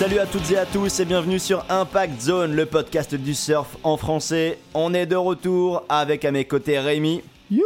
Salut à toutes et à tous et bienvenue sur Impact Zone, le podcast du surf en français. On est de retour avec à mes côtés Rémi. You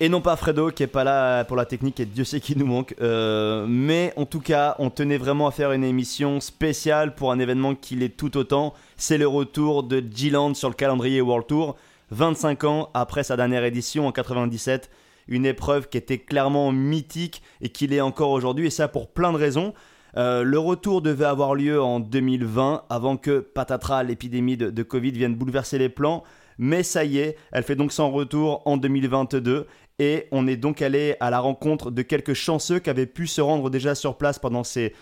Et non pas Fredo qui est pas là pour la technique et Dieu sait qui nous manque. Euh, mais en tout cas, on tenait vraiment à faire une émission spéciale pour un événement qui l'est tout autant. C'est le retour de G-Land sur le calendrier World Tour. 25 ans après sa dernière édition en 97. Une épreuve qui était clairement mythique et qui l'est encore aujourd'hui. Et ça pour plein de raisons. Euh, le retour devait avoir lieu en 2020 avant que patatras l'épidémie de, Covid vienne bouleverser les plans. Mais ça y est, elle fait donc son retour en 2022 et on est donc allé à la rencontre de quelques chanceux qui avaient pu se rendre déjà sur place pendant ces,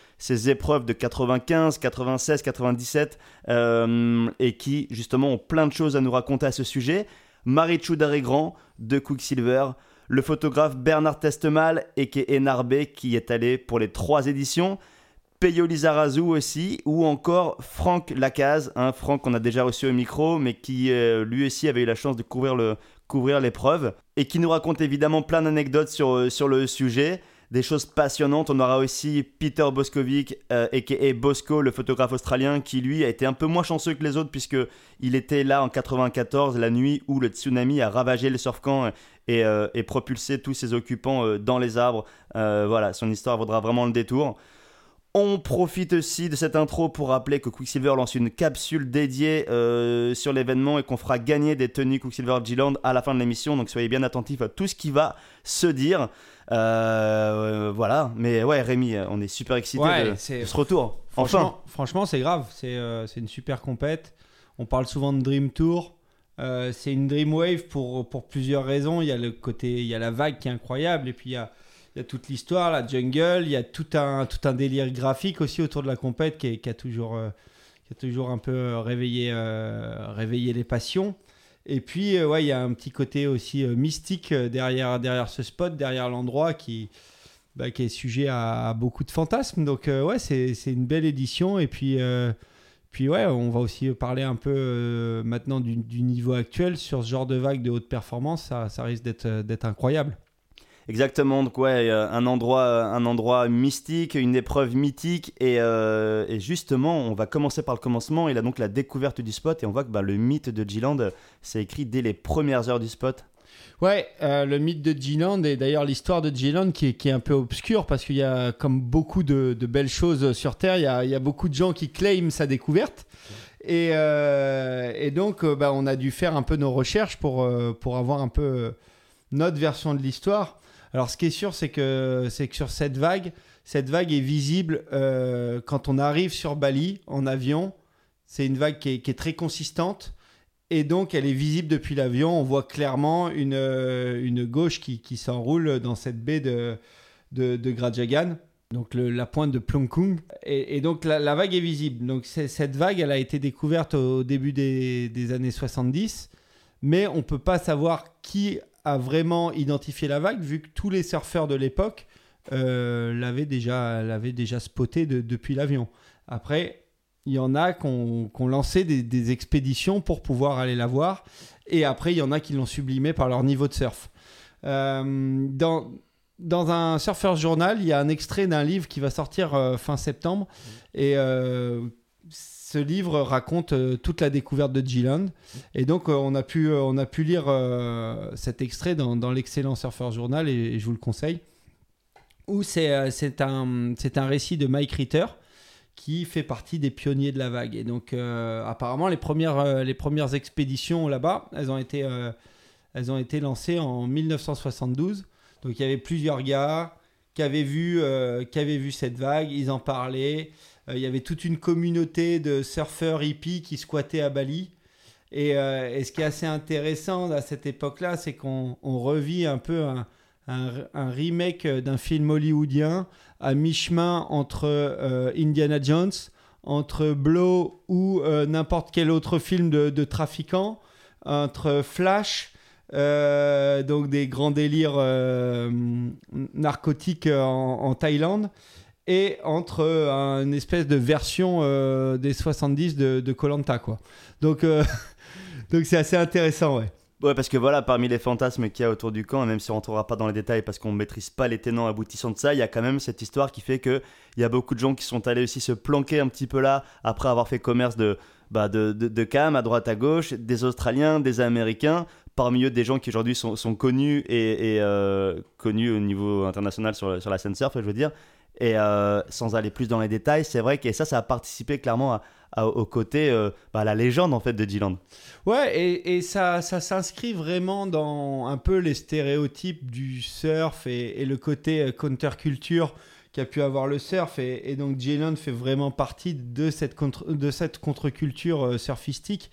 épreuves de 95, 96, 97 euh, et qui justement ont plein de choses à nous raconter à ce sujet. Marie Daré-Grand de Quicksilver, le photographe Bernard Testemal et Enarbé qui est allé pour les trois éditions. Peyo Lizarazu aussi, ou encore Franck Lacaze, un Franck qu'on a déjà reçu au micro, mais qui euh, lui aussi avait eu la chance de couvrir le couvrir l'épreuve, et qui nous raconte évidemment plein d'anecdotes sur, euh, sur le sujet, des choses passionnantes. On aura aussi Peter Boskovic, euh, a.k.a. Bosco, le photographe australien, qui lui a été un peu moins chanceux que les autres, puisque il était là en 94, la nuit où le tsunami a ravagé le surf camp et, euh, et propulsé tous ses occupants euh, dans les arbres. Euh, voilà, son histoire vaudra vraiment le détour. On profite aussi de cette intro pour rappeler que Quicksilver lance une capsule dédiée euh, sur l'événement et qu'on fera gagner des tenues Quicksilver G-Land à la fin de l'émission. Donc soyez bien attentifs à tout ce qui va se dire. Euh, voilà, mais ouais, Rémi, on est super excités Ouais, de, ce retour. Enfin, Franchement, franchement, c'est grave. C'est euh, c'est une super compète. On parle souvent de Dream Tour. C'est une Dream Wave pour, pour plusieurs raisons. Il y a le côté, il y a la vague qui est incroyable, et puis il y a, il y a toute l'histoire, la jungle. Il y a tout un, tout un délire graphique aussi autour de la compète qui, a toujours, euh, qui a toujours un peu euh, réveillé, euh, réveillé les passions. Et puis, ouais, il y a un petit côté aussi mystique derrière, derrière ce spot, derrière l'endroit qui, bah, qui est sujet à, beaucoup de fantasmes. Donc, ouais, c'est une belle édition. Et puis, puis, ouais, on va aussi parler un peu maintenant du, niveau actuel sur ce genre de vague de haute performance. Ça, ça risque d'être incroyable. Exactement. Donc euh, un endroit, un endroit mystique, une épreuve mythique, et, euh, et justement, on va commencer par le commencement. Il a donc la découverte du spot, et on voit que bah, le mythe de G-Land, euh, c'est écrit dès les premières heures du spot. Ouais, euh, le mythe de G-Land et d'ailleurs l'histoire de G-Land qui qui est un peu obscure parce qu'il y a, comme beaucoup de, belles choses sur Terre, il y, a, beaucoup de gens qui claiment sa découverte. Et, euh, donc, euh, bah, on a dû faire un peu nos recherches pour, euh, avoir un peu euh, notre version de l'histoire. Alors, ce qui est sûr, c'est que, c'est que sur cette vague, cette vague est visible euh, quand on arrive sur Bali en avion. C'est une vague qui est, très consistante. Et donc, elle est visible depuis l'avion. On voit clairement une, euh, une gauche qui, qui s'enroule dans cette baie de, de, Grajagan, donc le- la pointe de Plongkung. Et, donc, la, vague est visible. Donc, cette vague, elle a été découverte au début des, des années 70. Mais on ne peut pas savoir qui a vraiment identifié la vague, vu que tous les surfeurs de l'époque euh, l'avaient déjà, l'avaient déjà spoté de- depuis l'avion. Après, il y en a qui ont, ont lancé des, expéditions pour pouvoir aller la voir. Et après, il y en a qui l'ont sublimé par leur niveau de surf. Euh, dans, dans un Surfer Journal, il y a un extrait d'un livre qui va sortir euh, fin septembre. Et ce livre raconte euh, toute la découverte de G-Land. Et donc, euh, on, a pu, euh, on a pu lire cet extrait dans, l'excellent Surfer Journal, et, je vous le conseille. Où c'est c'est un, un récit de Mike Ritter qui fait partie des pionniers de la vague. Et donc, apparemment, les premières, les premières expéditions là-bas, elles ont été, elles ont été lancées en 1972. Donc, il y avait plusieurs gars qui avaient vu, qui avaient vu cette vague, ils en parlaient. Euh, il y avait toute une communauté de surfeurs hippies qui squattaient à Bali. Et, euh, et ce qui est assez intéressant à cette époque-là, c'est qu'on on revit un peu un, remake d'un film hollywoodien à mi-chemin entre euh, Indiana Jones, entre Blow ou n'importe quel autre film de, de trafiquant, entre Flash, donc des grands délires narcotiques en Thaïlande, et entre euh, une espèce de version euh, des 70 de, Koh-Lanta, quoi. Donc, euh, donc c'est assez intéressant, ouais. Ouais, parce que voilà, parmi les fantasmes qu'il y a autour du camp, même si on ne rentrera pas dans les détails parce qu'on ne maîtrise pas les tenants aboutissants de ça, il y a quand même cette histoire qui fait qu'il y a beaucoup de gens qui sont allés aussi se planquer un petit peu là après avoir fait commerce de, bah, de, cam à droite à gauche, des Australiens, des Américains, parmi eux des gens qui aujourd'hui sont, sont, connus et, euh, connus au niveau international sur, sur la scène surf, je veux dire. Et euh, sans aller plus dans les détails, c'est vrai que ça, ça a participé clairement au côté, euh, bah, la légende en fait de Dylan. Ouais, et, et ça, ça s'inscrit vraiment dans un peu les stéréotypes du surf et, le côté euh, counterculture qu'a pu avoir le surf. Et, donc Dylan fait vraiment partie de cette, contre, de cette contre-culture surfistique.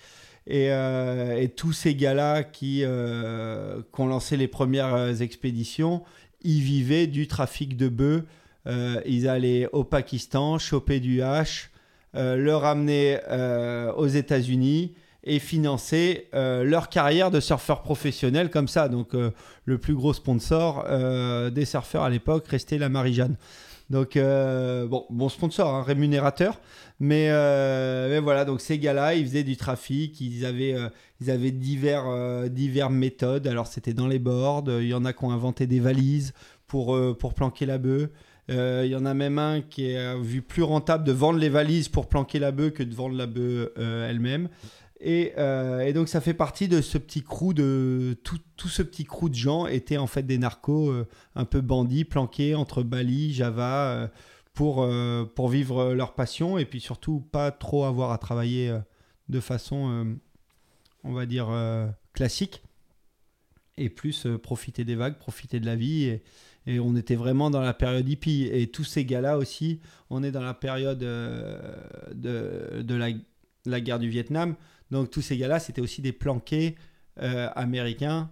Et, et, tous ces gars-là qui, qui ont lancé les premières expéditions, ils vivaient du trafic de bœufs. Euh, ils allaient au Pakistan choper du hache, euh, le ramener euh, aux États-Unis et financer leur carrière de surfeur professionnel comme ça. Donc le plus gros sponsor des surfeurs à l'époque restait la Marie-Jeanne. Donc bon, bon sponsor, hein, rémunérateur, mais, voilà. Donc ces gars-là, ils faisaient du trafic, ils avaient, ils divers méthodes. Alors c'était dans les boards, il y en a qui ont inventé des valises pour, pour planquer la bœuf. Il euh, y en a même un qui est vu plus rentable de vendre les valises pour planquer la bœuf que de vendre la bœuf euh, elle-même. Euh, et, donc ça fait partie de ce petit crew de tout, tout, ce petit crew de gens étaient en fait des narcos un peu bandits planqués entre Bali, Java pour pour vivre leur passion et puis surtout pas trop avoir à travailler de façon on va dire classique et plus profiter des vagues, profiter de la vie et on était vraiment dans la période hippie. Et tous ces gars-là aussi, on est dans la période euh, de, de la, la, guerre du Vietnam. Donc tous ces gars-là, c'était aussi des planqués euh, américains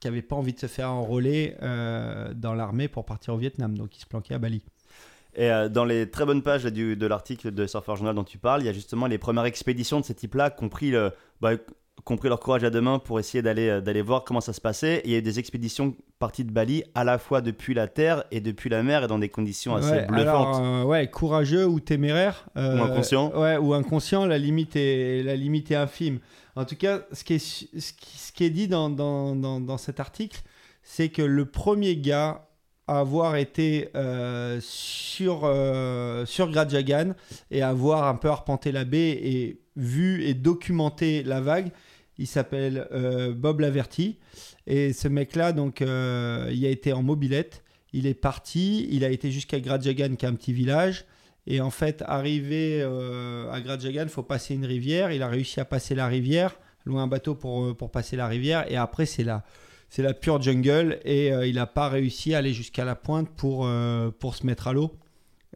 qui n'avaient pas envie de se faire enrôler euh, dans l'armée pour partir au Vietnam. Donc ils se planquaient à Bali. Et dans les très bonnes pages de l'article de Surfer Journal dont tu parles, il y a justement les premières expéditions de ce type-là, compris le, bah, compris leur courage à deux mains pour essayer d'aller euh, d'aller voir comment ça se passait. il y a eu des expéditions parties de Bali à la fois depuis la terre et depuis la mer et dans des conditions assez bluffantes. Euh, ouais, courageux ou téméraire. Euh, ou inconscient. Ouais, ou inconscient, la limite est, la limite est infime. En tout cas, ce qui est, ce qui, est dit dans, dans, dans, dans cet article, c'est que le premier gars à avoir été sur, sur Gradjagan et avoir un peu arpenté la baie et vu et documenté la vague, il s'appelle euh, Bob Laverty. Et ce mec-là, donc, euh, il a été en mobilette. Il est parti. Il a été jusqu'à Gradjagan, qui est un petit village. Et en fait, arrivé euh, à Gradjagan, il faut passer une rivière. Il a réussi à passer la rivière, loin un bateau pour, pour passer la rivière. Et après, c'est la, c'est la pure jungle. Et il n'a pas réussi à aller jusqu'à la pointe pour, pour se mettre à l'eau.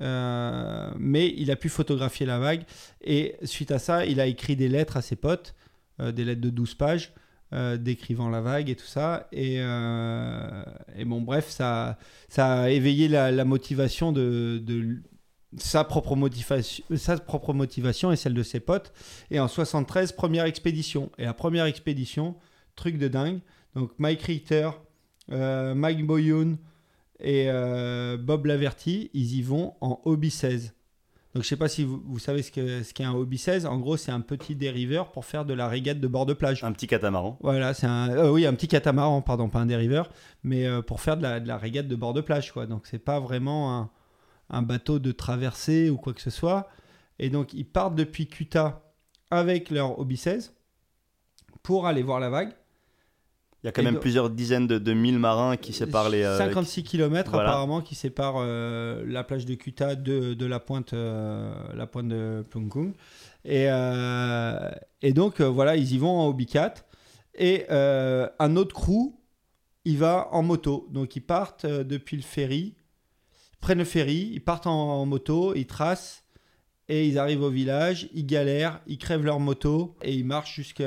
mais il a pu photographier la vague. Et suite à ça, il a écrit des lettres à ses potes. Euh, des lettres de 12 pages. Euh, décrivant la vague et tout ça. Et, euh, et, bon, bref, ça, ça a éveillé la, motivation de, sa, propre motivation, sa propre motivation et celle de ses potes. Et en 73, première expédition. Et la première expédition, truc de dingue. Donc Mike Richter, Mike Boyoun et Bob Laverty, ils y vont en hobby 16. Donc je sais pas si vous, savez ce qu'est ce un hobby 16. En gros, c'est un petit dériveur pour faire de la régate de bord de plage. Un petit catamaran. Voilà, c'est un euh, oui, un petit catamaran, pardon, pas un dériveur, mais euh, pour faire de la, de la, régate de bord de plage quoi. Donc c'est pas vraiment un, un, bateau de traversée ou quoi que ce soit. Et donc ils partent depuis Kuta avec leur hobby 16 pour aller voir la vague. Il y a quand même plusieurs dizaines de, de milles marins qui séparent les. 56 euh, km apparemment qui séparent euh, la plage de Kuta de, de la pointe, euh, la pointe de Plungkung. Et, et donc voilà, ils y vont en 4. Et un autre crew, il va en moto. Donc ils partent depuis le ferry, prennent le ferry, ils partent en moto, ils tracent et ils arrivent au village, ils galèrent, ils crèvent leur moto et ils marchent jusque,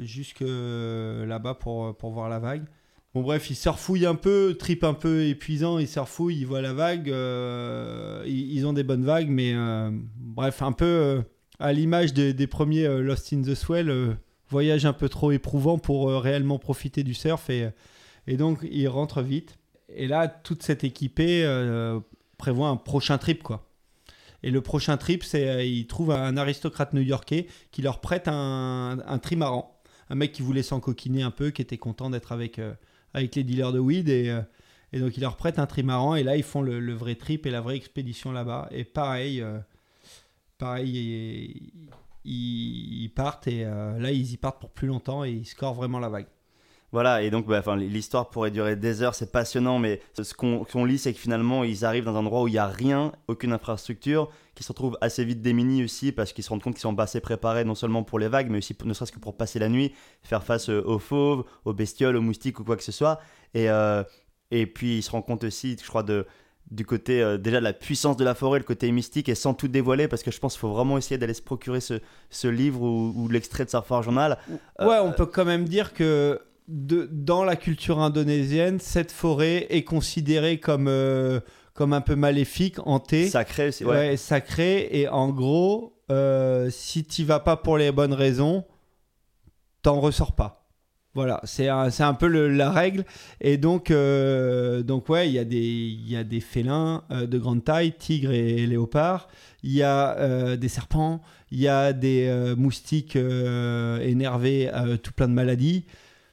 jusque là-bas pour, pour voir la vague. Bon bref, ils surfouillent un peu, trip un peu épuisant, ils surfouillent, ils voient la vague, euh, ils, ont des bonnes vagues, mais euh, bref, un peu euh, à l'image des, des, premiers Lost in the Swell, voyage un peu trop éprouvant pour réellement profiter du surf et, et donc ils rentrent vite. Et là, toute cette équipée prévoit un prochain trip quoi. Et le prochain trip, c'est euh, ils trouvent un aristocrate new-yorkais qui leur prête un, trimaran. un mec qui voulait s'encoquiner un peu, qui était content d'être avec, avec les dealers de weed. Et, et donc, il leur prête un trimaran. Et là, ils font le, vrai trip et la vraie expédition là-bas. Et pareil, pareil ils, partent. Et là, ils y partent pour plus longtemps et ils scorent vraiment la vague. Voilà, et donc bah, l'histoire pourrait durer des heures, c'est passionnant, mais ce qu'on lit, c'est que finalement, ils arrivent dans un endroit où il n'y a rien, aucune infrastructure, qui se retrouvent assez vite démunis aussi, parce qu'ils se rendent compte qu'ils sont pas assez préparés, non seulement pour les vagues, mais aussi ne serait-ce que pour passer la nuit, faire face euh, aux fauves, aux bestioles, aux moustiques ou quoi que ce soit. Et, euh, et puis, ils se rendent compte aussi, je crois, de, du côté euh, déjà de la puissance de la forêt, le côté mystique, et sans tout dévoiler, parce que je pense qu'il faut vraiment essayer d'aller se procurer ce, ce livre ou, l'extrait de Surfer Journal. Ouais, on peut quand même dire que dans la culture indonésienne, cette forêt est considérée comme, euh, comme un peu maléfique, hantée. Sacrée, c'est ouais. sacrée. Et en gros, euh, si tu vas pas pour les bonnes raisons, t'en ressors pas. Voilà, c'est un, un, peu la règle. Et donc, euh, donc ouais, il y, a des, y a des félins de grande taille, tigres et, léopards. Il y a des serpents. Il y a des moustiques énervés, tout plein de maladies.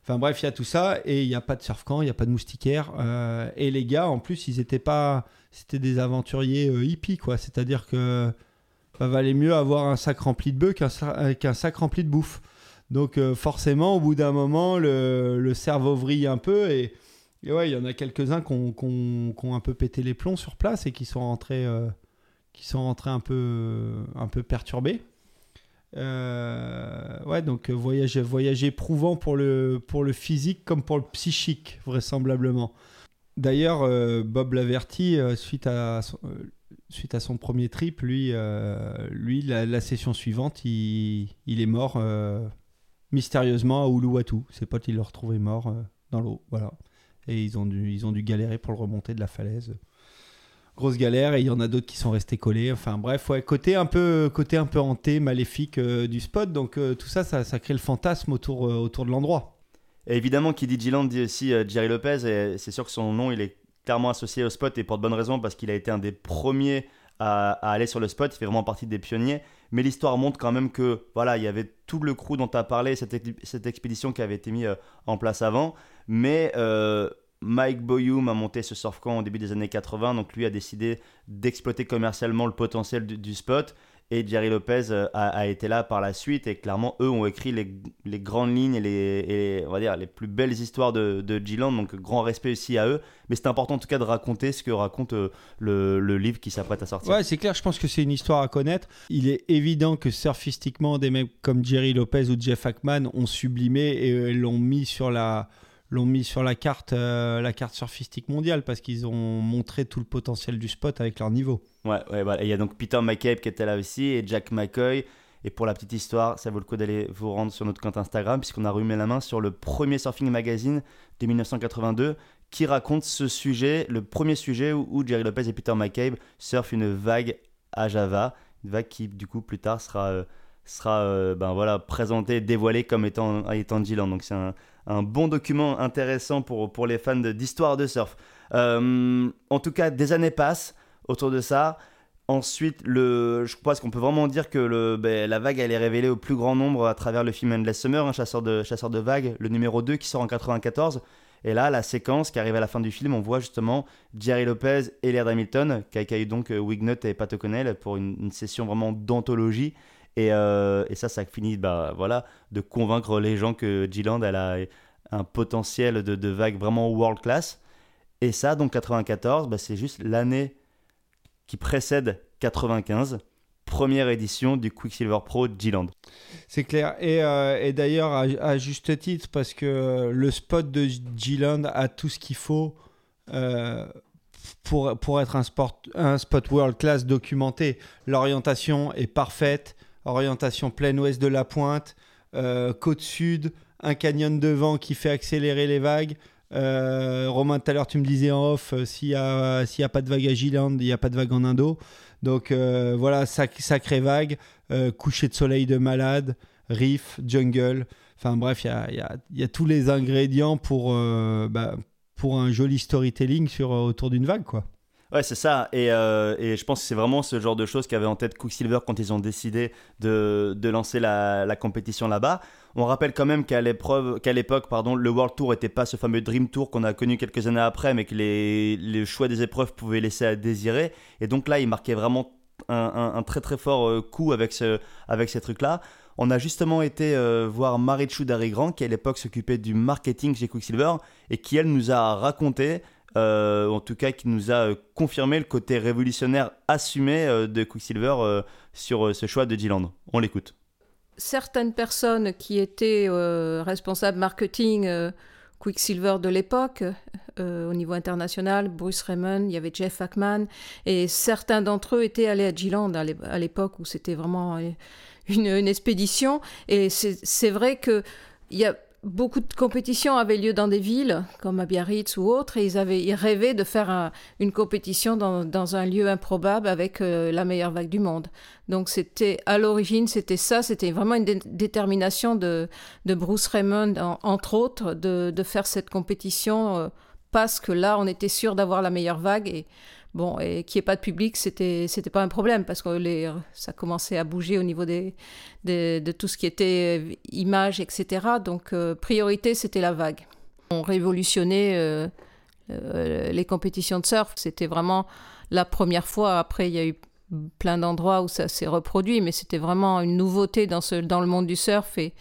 Enfin bref, il y a tout ça et il n'y a pas de surf camp, il n'y a pas de moustiquaire. Euh, et les gars, en plus, ils étaient pas. C'était des aventuriers euh, hippies, quoi. C'est-à-dire que bah, valait mieux avoir un sac rempli de bœufs qu'un sac rempli de bouffe. Donc euh, forcément, au bout d'un moment, le, cerveau vrille un peu et, ouais, il y en a quelques-uns qui ont, un peu pété les plombs sur place et qui sont rentrés, qui sont rentrés un peu, un peu perturbés. Euh, ouais, donc euh, voyage, voyage éprouvant pour le, pour le physique comme pour le psychique, vraisemblablement. D'ailleurs, euh, Bob Laverty, suite, à suite à son premier trip, lui, lui la, session suivante, il, il est mort mystérieusement à Uluwatu. Ses potes, ils l'ont retrouvé mort dans l'eau. Voilà. Et ils ont, dû, ils ont dû galérer pour le remonter de la falaise grosse galère et il y en a d'autres qui sont restés collés. Enfin bref, ouais, côté un peu, côté un peu hanté, maléfique euh, du spot. Donc euh, tout ça, ça, crée le fantasme autour, euh, autour de l'endroit. évidemment, qui dit dit aussi Jerry Lopez et c'est sûr que son nom, il est clairement associé au spot et pour de bonnes raisons parce qu'il a été un des premiers à, aller sur le spot. Il fait vraiment partie des pionniers. Mais l'histoire montre quand même que voilà, il y avait tout le crew dont tu as parlé, cette, cette expédition qui avait été mise en place avant. Mais Mike Boyum a monté ce surfcamp au début des années 80, donc lui a décidé d'exploiter commercialement le potentiel du, spot. Et Jerry Lopez euh, a, été là par la suite et clairement eux ont écrit les, grandes lignes et les, on va dire, les plus belles histoires de, de G-Land, donc grand respect aussi à eux. Mais c'est important en tout cas de raconter ce que raconte euh, le, livre qui s'apprête à sortir. Ouais, c'est clair, je pense que c'est une histoire à connaître. Il est évident que surfistiquement, des mecs comme Jerry Lopez ou Jeff Hackman ont sublimé et euh, l'ont mis sur la l'ont mis sur la carte, euh, la carte surfistique mondiale parce qu'ils ont montré tout le potentiel du spot avec leur niveau. Ouais, ouais, voilà. Il y a donc Peter McCabe qui était là aussi et Jack McCoy. Et pour la petite histoire, ça vaut le coup d'aller vous rendre sur notre compte Instagram puisqu'on a remis la main sur le premier Surfing Magazine de 1982 qui raconte ce sujet, le premier sujet où, Jerry Lopez et Peter McCabe surfent une vague à Java, une vague qui du coup plus tard sera, euh, sera euh, ben voilà, présentée, dévoilée comme étant, étant Dylan. Donc c'est un, un bon document intéressant pour, pour les fans d'histoire de, surf. Euh, en tout cas, des années passent autour de ça. Ensuite, le, je pense qu'on peut vraiment dire que le, ben, la vague elle est révélée au plus grand nombre à travers le film Endless Summer, un chasseur de, chasseur de vagues, le numéro 2 qui sort en 94. Et là, la séquence qui arrive à la fin du film, on voit justement Jerry Lopez et Laird Hamilton, qui accueillent donc euh, Wignut et Pat O'Connell pour une, session vraiment d'anthologie. Et, euh, et, ça, ça finit bah, voilà, de convaincre les gens que G-Land elle a un potentiel de, de vague vraiment world class. Et ça, donc 94, bah, c'est juste l'année qui précède 95, première édition du Quicksilver Pro G-Land. C'est clair. Et, euh, et d'ailleurs, à, juste titre, parce que le spot de G-Land a tout ce qu'il faut euh, pour, pour être un, un spot world class documenté. L'orientation est parfaite, orientation plein ouest de la pointe, euh, côte sud, un canyon de vent qui fait accélérer les vagues. Euh, Romain, tout à l'heure, tu me disais en off, euh, s'il n'y a, pas de vague à Giland, il n'y a pas de vague en Indo. Donc euh, voilà, sac, sacrée vague, coucher de soleil de malade, riff, jungle. Enfin bref, il y a, tous les ingrédients pour, bah, pour un joli storytelling sur, autour d'une vague. quoi. Ouais, c'est ça. Et, euh, et, je pense que c'est vraiment ce genre de choses qu'avait en tête Quicksilver quand ils ont décidé de, de lancer la, la compétition là-bas. On rappelle quand même qu'à l'épreuve, qu'à l'époque, pardon, le World Tour n'était pas ce fameux Dream Tour qu'on a connu quelques années après, mais que les, les choix des épreuves pouvaient laisser à désirer. Et donc là, il marquait vraiment un, un, très très fort euh, coup avec, ce, avec ces trucs-là. On a justement été euh, voir Marichou Darigrand, qui à l'époque s'occupait du marketing chez Quicksilver, et qui elle nous a raconté euh, en tout cas qui nous a euh, confirmé le côté révolutionnaire assumé euh, de Quicksilver sur ce choix de G-Land. On l'écoute. Certaines personnes qui étaient responsables marketing Quicksilver de l'époque, au niveau international, Bruce Raymond, il y avait Jeff Ackman, et certains d'entre eux étaient allés à G-Land à l'époque où c'était vraiment une, une, expédition. Et c'est vrai que il y a beaucoup de compétitions avaient lieu dans des villes comme à Biarritz ou autres et ils, avaient, ils rêvaient de faire une compétition dans, un lieu improbable avec euh, la meilleure vague du monde. Donc c'était à l'origine, c'était ça, c'était vraiment une détermination de, Bruce Raymond, entre autres, de, de, faire cette compétition euh, parce que là, on était sûr d'avoir la meilleure vague et Bon, et qu'il n'y ait pas de public, c'était c'était pas un problème parce que ça commençait à bouger au niveau de tout ce qui était euh, images, etc. Donc, euh, priorité, c'était la vague. On révolutionnait euh, les compétitions de surf. C'était vraiment la première fois. Après, il y a eu plein d'endroits où ça s'est reproduit, mais c'était vraiment une nouveauté dans le monde du surf et,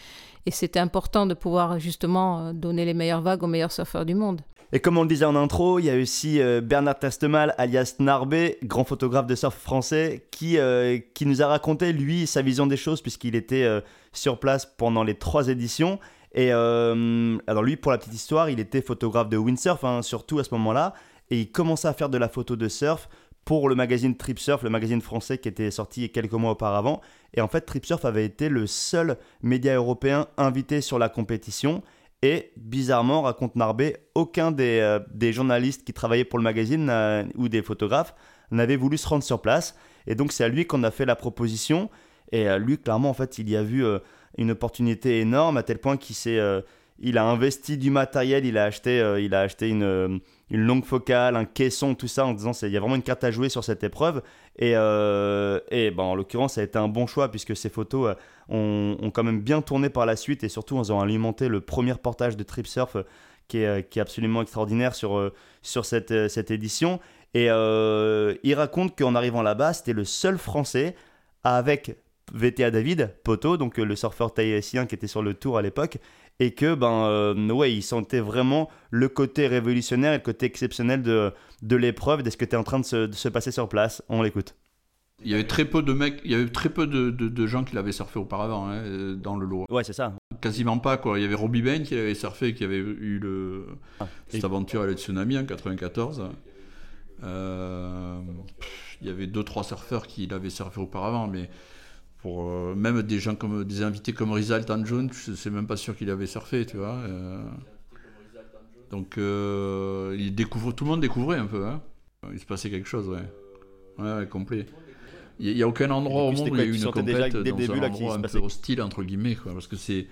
et c'était important de pouvoir justement donner les meilleures vagues aux meilleurs surfeurs du monde. Et comme on le disait en intro, il y a aussi euh, Bernard Tastemal, alias Narbé, grand photographe de surf français, qui, euh, qui nous a raconté, lui, sa vision des choses, puisqu'il était euh, sur place pendant les trois éditions. Et alors lui, pour la petite histoire, il était photographe de windsurf, hein, surtout à ce moment-là, et il commençait à faire de la photo de surf pour le magazine Trip Surf, le magazine français qui était sorti quelques mois auparavant. Et en fait, Trip Surf avait été le seul média européen invité sur la compétition. Et bizarrement, raconte Narbé, aucun des, euh, des, journalistes qui travaillaient pour le magazine ou des photographes n'avait voulu se rendre sur place. Et donc c'est à lui qu'on a fait la proposition. Et euh, lui, clairement, en fait, il y a vu euh, une opportunité énorme à tel point qu'il s'est il a investi du matériel, il a acheté, il a acheté une, une, longue focale, un caisson, tout ça, en disant il y a vraiment une carte à jouer sur cette épreuve. Et, et ben, en l'occurrence, ça a été un bon choix puisque ces photos ont, quand même bien tourné par la suite et surtout ils ont alimenté le premier portage de Trip Surf euh, qui est, euh, qui est absolument extraordinaire sur, euh, sur cette, cette édition. Et il raconte qu'en arrivant là-bas, c'était le seul Français avec VTA David, Poto, donc le surfeur thaïsien qui était sur le tour à l'époque, et que ben ouais, il sentait vraiment le côté révolutionnaire et le côté exceptionnel de, de l'épreuve, de ce que était en train de se, de se passer sur place. On l'écoute. Il y avait très peu de mecs, il y avait très peu de, de, gens qui l'avaient surfé auparavant hein, dans le lot. Ouais, c'est ça. Quasiment pas quoi. Il y avait Robbie Bain qui l'avait surfé, qui avait eu le, ah, cette aventure avec le tsunami en 94. Euh, il y avait deux trois surfeurs qui l'avaient surfé auparavant, mais pour euh, même des gens comme des invités comme Rizal Tanjun, je sais même pas sûr qu'il avait surfé, tu vois. Euh. donc il découvre, tout le monde découvrait un peu. Hein. Il se passait quelque chose, ouais. Ouais, ouais complet. Il n'y a aucun endroit au monde où il y a eu une compète dans début, un endroit un peu hostile, entre guillemets, quoi, parce que c'est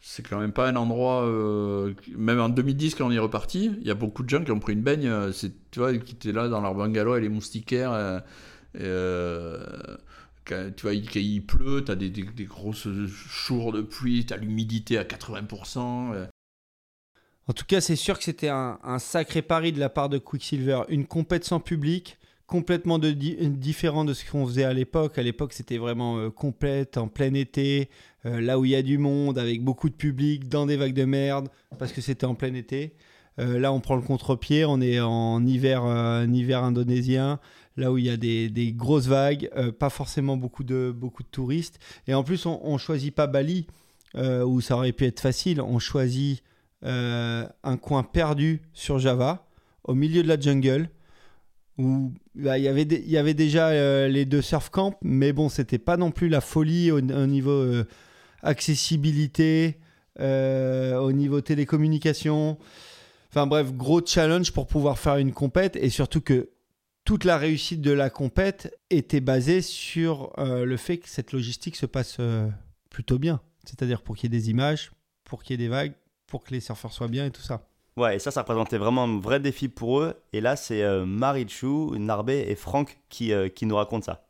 c'est quand même pas un endroit euh, même en 2010 quand on est reparti il y a beaucoup de gens qui ont pris une baigne euh, c'est tu vois qui étaient là dans leur bungalow et les moustiquaires euh, euh quand, tu vois il, il pleut tu as des, des, grosses jours de pluie tu as l'humidité à 80% en tout cas c'est sûr que c'était un, un, sacré pari de la part de Quicksilver. Une compète sans public complètement différent de ce qu'on faisait à l'époque. À l'époque, c'était vraiment euh, complète, en plein été, euh, là où il y a du monde, avec beaucoup de public, dans des vagues de merde, parce que c'était en plein été. Euh, là, on prend le contre-pied, on est en hiver, hiver indonésien, là où il y a des, des grosses vagues, pas forcément beaucoup de, beaucoup de touristes. Et en plus, on ne choisit pas Bali, où ça aurait pu être facile. On choisit un coin perdu sur Java, au milieu de la jungle où bah, il y avait déjà euh, les deux surf camps, mais bon, c'était pas non plus la folie au, niveau euh, accessibilité, euh, au niveau télécommunication. Enfin bref, gros challenge pour pouvoir faire une compète et surtout que toute la réussite de la compète était basée sur le fait que cette logistique se passe plutôt bien. C'est-à-dire pour qu'il y ait des images, pour qu'il y ait des vagues, pour que les surfeurs soient bien et tout ça. Ouais, et ça, ça représentait vraiment un vrai défi pour eux. Et là, c'est euh, Marichou, Narbé et Franck qui, euh, qui nous racontent ça.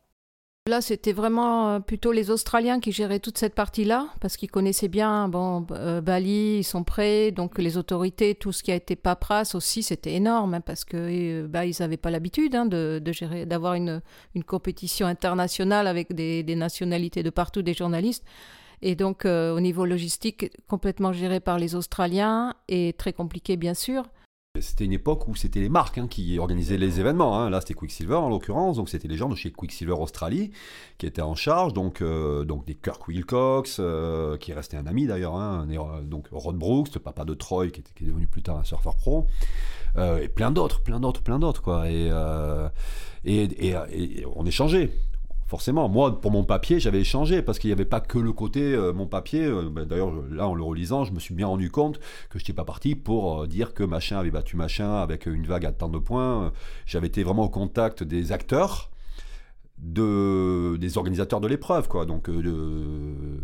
Là, c'était vraiment euh, plutôt les Australiens qui géraient toute cette partie-là, parce qu'ils connaissaient bien, bon, euh, Bali, ils sont prêts, donc les autorités, tout ce qui a été paperasse aussi, c'était énorme, hein, parce que bah, n'avaient pas l'habitude hein, de, gérer, d'avoir une, une compétition internationale avec des nationalités de partout, des journalistes. Et donc, euh, au niveau logistique, complètement géré par les Australiens et très compliqué, bien sûr. C'était une époque où c'était les marques hein, qui organisaient les événements. hein. Là, c'était Quicksilver en l'occurrence. Donc, c'était les gens de chez Quicksilver Australie qui étaient en charge. Donc, euh, donc des Kirk Wilcox, euh, qui restait un ami d'ailleurs. hein, donc, Rod Brooks, le papa de Troy, qui, est devenu plus tard un surfeur pro. Euh, et plein d'autres, plein d'autres, plein d'autres. Quoi. Et, et, et- et on échangeait. Forcément, moi, pour mon papier, j'avais échangé parce qu'il n'y avait pas que le côté euh, mon papier. euh, ben, D'ailleurs, là, en le relisant, je me suis bien rendu compte que je n'étais pas parti pour euh, dire que machin avait battu machin avec une vague à tant de points. J'avais été vraiment au contact des acteurs, de, des organisateurs de l'épreuve, quoi. Donc, de-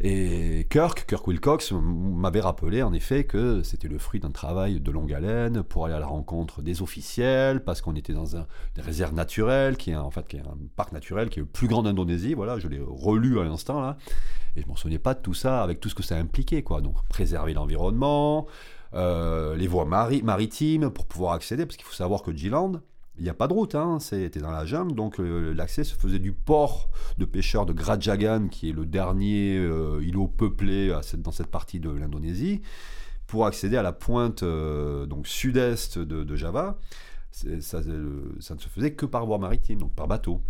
et Kirk, Kirk Wilcox m'avait rappelé en effet que c'était le fruit d'un travail de longue haleine pour aller à la rencontre des officiels, parce qu'on était dans un, une réserve naturelle, qui est un- en fait qui est un parc naturel qui est le plus grand d'Indonésie. Voilà, je l'ai relu à l'instant là, et je m'en souvenais pas de tout ça avec tout ce que ça impliquait, quoi. Donc préserver l'environnement, euh, les voies mari- maritimes pour pouvoir accéder, parce qu'il faut savoir que G-Land, il n'y a pas de route, hein, c'était dans la jungle, donc euh, l'accès se faisait du port de pêcheurs de Grajagan, qui est le dernier euh, îlot peuplé dans cette partie de l'Indonésie, pour accéder à la pointe euh, donc sud-est de, Java. Ça, ça ne se faisait que par voie maritime, donc par bateau.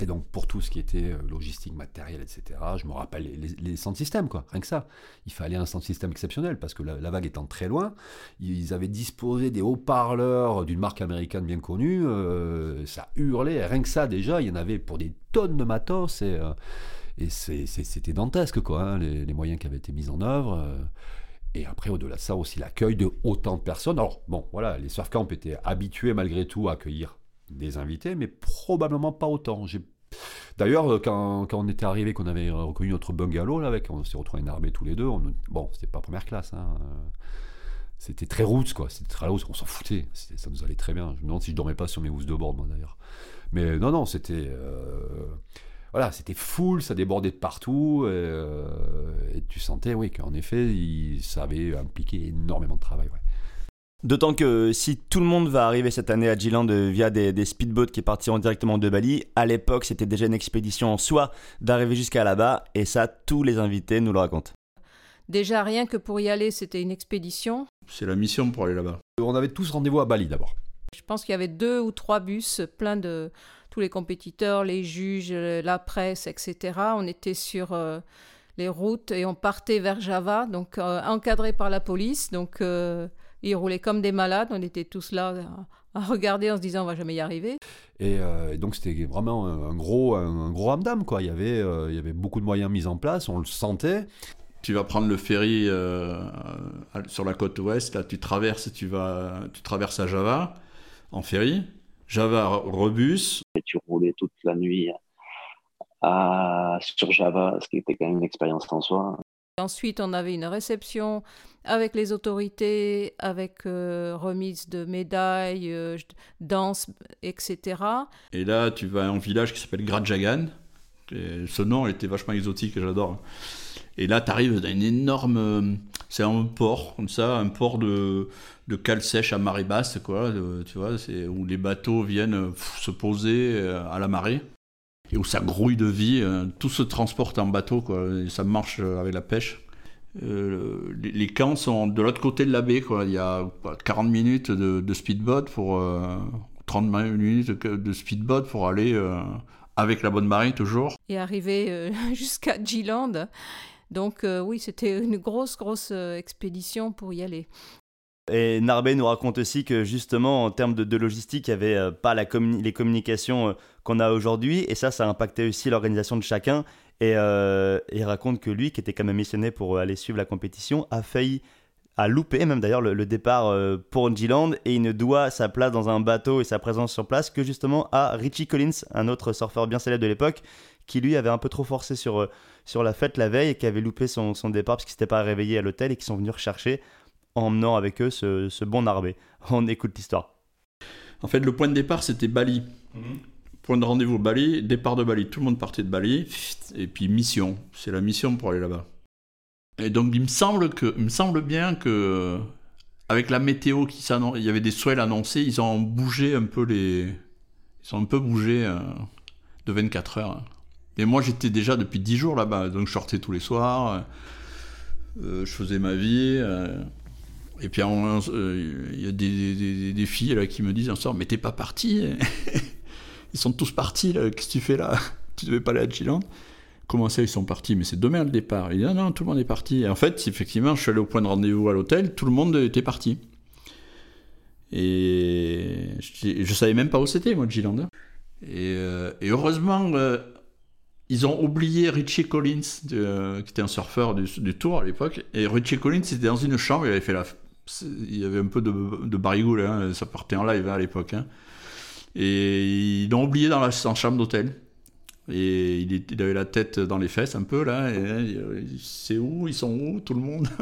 Et donc pour tout ce qui était euh, logistique, matériel, etc., je me rappelle les, les, centres systèmes, quoi, rien que ça. Il fallait un centre système exceptionnel parce que la, vague étant très loin, ils avaient disposé des haut-parleurs d'une marque américaine bien connue, euh, ça hurlait, rien que ça déjà, il y en avait pour des tonnes de matos et, euh, c'était dantesque, quoi, hein, les, moyens qui avaient été mis en œuvre. et après, au-delà de ça, aussi l'accueil de autant de personnes. Alors, bon, voilà, les surf camps étaient habitués malgré tout à accueillir des invités, mais probablement pas autant. J'ai- D'ailleurs, euh, quand, on était arrivé, qu'on avait reconnu notre bungalow, là, avec, on s'est retrouvés énervés tous les deux, on- bon, c'était pas première classe, hein, euh, c'était très roots, quoi, c'était très roots, on s'en foutait, ça nous allait très bien. Je me demande si je dormais pas sur mes housses de bord, moi, d'ailleurs. Mais non, non, c'était... euh, voilà, c'était full, ça débordait de partout, et, euh, tu sentais, oui, qu'en effet, ça avait impliqué énormément de travail, ouais. D'autant que si tout le monde va arriver cette année à Giland via des, des speedboats qui partiront directement de Bali, à l'époque c'était déjà une expédition en soi d'arriver jusqu'à là-bas, et ça tous les invités nous le racontent. Déjà, rien que pour y aller, c'était une expédition. C'est la mission pour aller là-bas. On avait tous rendez-vous à Bali, d'abord. Je pense qu'il y avait deux ou trois bus plein de tous les compétiteurs, les juges, euh, la presse, etc. On était sur euh, les routes et on partait vers Java, donc euh, encadré par la police. Donc euh, ils roulaient comme des malades. On était tous là à, à regarder en se disant on va jamais y arriver. Et, euh, et donc c'était vraiment un, un gros, un, un gros hamdam, quoi. Il y, avait, euh, il y avait beaucoup de moyens mis en place, on le sentait. Tu vas prendre le ferry euh, sur la côte ouest, là tu traverses, tu vas, tu traverses à Java en ferry. Java rebus, et tu roulais toute la nuit à, sur Java, ce qui était quand même une expérience en soi. Ensuite, on avait une réception avec les autorités, avec euh, remise de médailles, euh, danse, etc. Et là, tu vas à un village qui s'appelle Grajagan. Et ce nom était vachement exotique j'adore. Et là, tu arrives dans une énorme. euh, C'est un port, comme ça, un port de, de cale sèche à marée basse, quoi. tu vois, c'est où les bateaux viennent se poser à la marée. Et où ça grouille de vie. Tout se transporte en bateau, quoi. Et ça marche avec la pêche. Euh, les, camps sont de l'autre côté de la baie, quoi. Il y a quoi, 40 minutes de, de speedboat pour. euh, 30 minutes de, de speedboat pour aller euh, avec la bonne marée toujours. et arriver euh, jusqu'à G-Land. Donc euh, oui, c'était une grosse, grosse expédition pour y aller. Et Narbé nous raconte aussi que justement en termes de, de logistique, il n'y avait euh, pas la communi- les communications euh, qu'on a aujourd'hui, et ça, ça a impacté aussi l'organisation de chacun. Et euh, il raconte que lui, qui était quand même missionné pour euh, aller suivre la compétition, a failli, a loupé même d'ailleurs le, le départ euh, pour G-Land, et il ne doit sa place dans un bateau et sa présence sur place que justement à Richie Collins, un autre surfeur bien célèbre de l'époque, qui lui avait un peu trop forcé sur, sur la fête la veille et qui avait loupé son, son départ parce qu'il s'était pas réveillé à l'hôtel et qui sont venus rechercher emmenant avec eux ce, bon Narbé. On écoute l'histoire. En fait, le point de départ, c'était Bali. Mhm. Point de rendez-vous Bali, départ de Bali. Tout le monde partait de Bali. Et puis mission. C'est la mission pour aller là-bas. Et donc, il me semble, que, il me semble bien que, avec la météo qui s'annonce, il y avait des swells annoncés, ils ont bougé un peu les. Ils ont un peu bougé euh, de 24 heures. Et moi, j'étais déjà depuis 10 jours là-bas. Donc, je sortais tous les soirs. Euh, je faisais ma vie. Euh, et puis il y a des, filles là qui me disent un soir, mais t'es pas parti Ils sont tous partis qu'est-ce que tu fais là? Tu devais pas aller à Chiland Comment ça, ils sont partis? Mais c'est demain le départ. Il dit, non, non, tout le monde est parti. Et en fait, effectivement, je suis allé au point de rendez-vous à l'hôtel, tout le monde était parti. Et je, je savais même pas où c'était, moi, Giland. Et, euh, et heureusement, ils ont oublié Richie Collins, euh, qui était un surfeur du, Tour à l'époque. Et Richie Collins était dans une chambre, il avait fait la. Il y avait un peu de, de barigoule, hein, ça partait en live hein, à l'époque. Hein. Et ils l'ont oublié dans la chambre d'hôtel. Et il, il, avait la tête dans les fesses un peu là. Et c'est où Ils sont où Tout le monde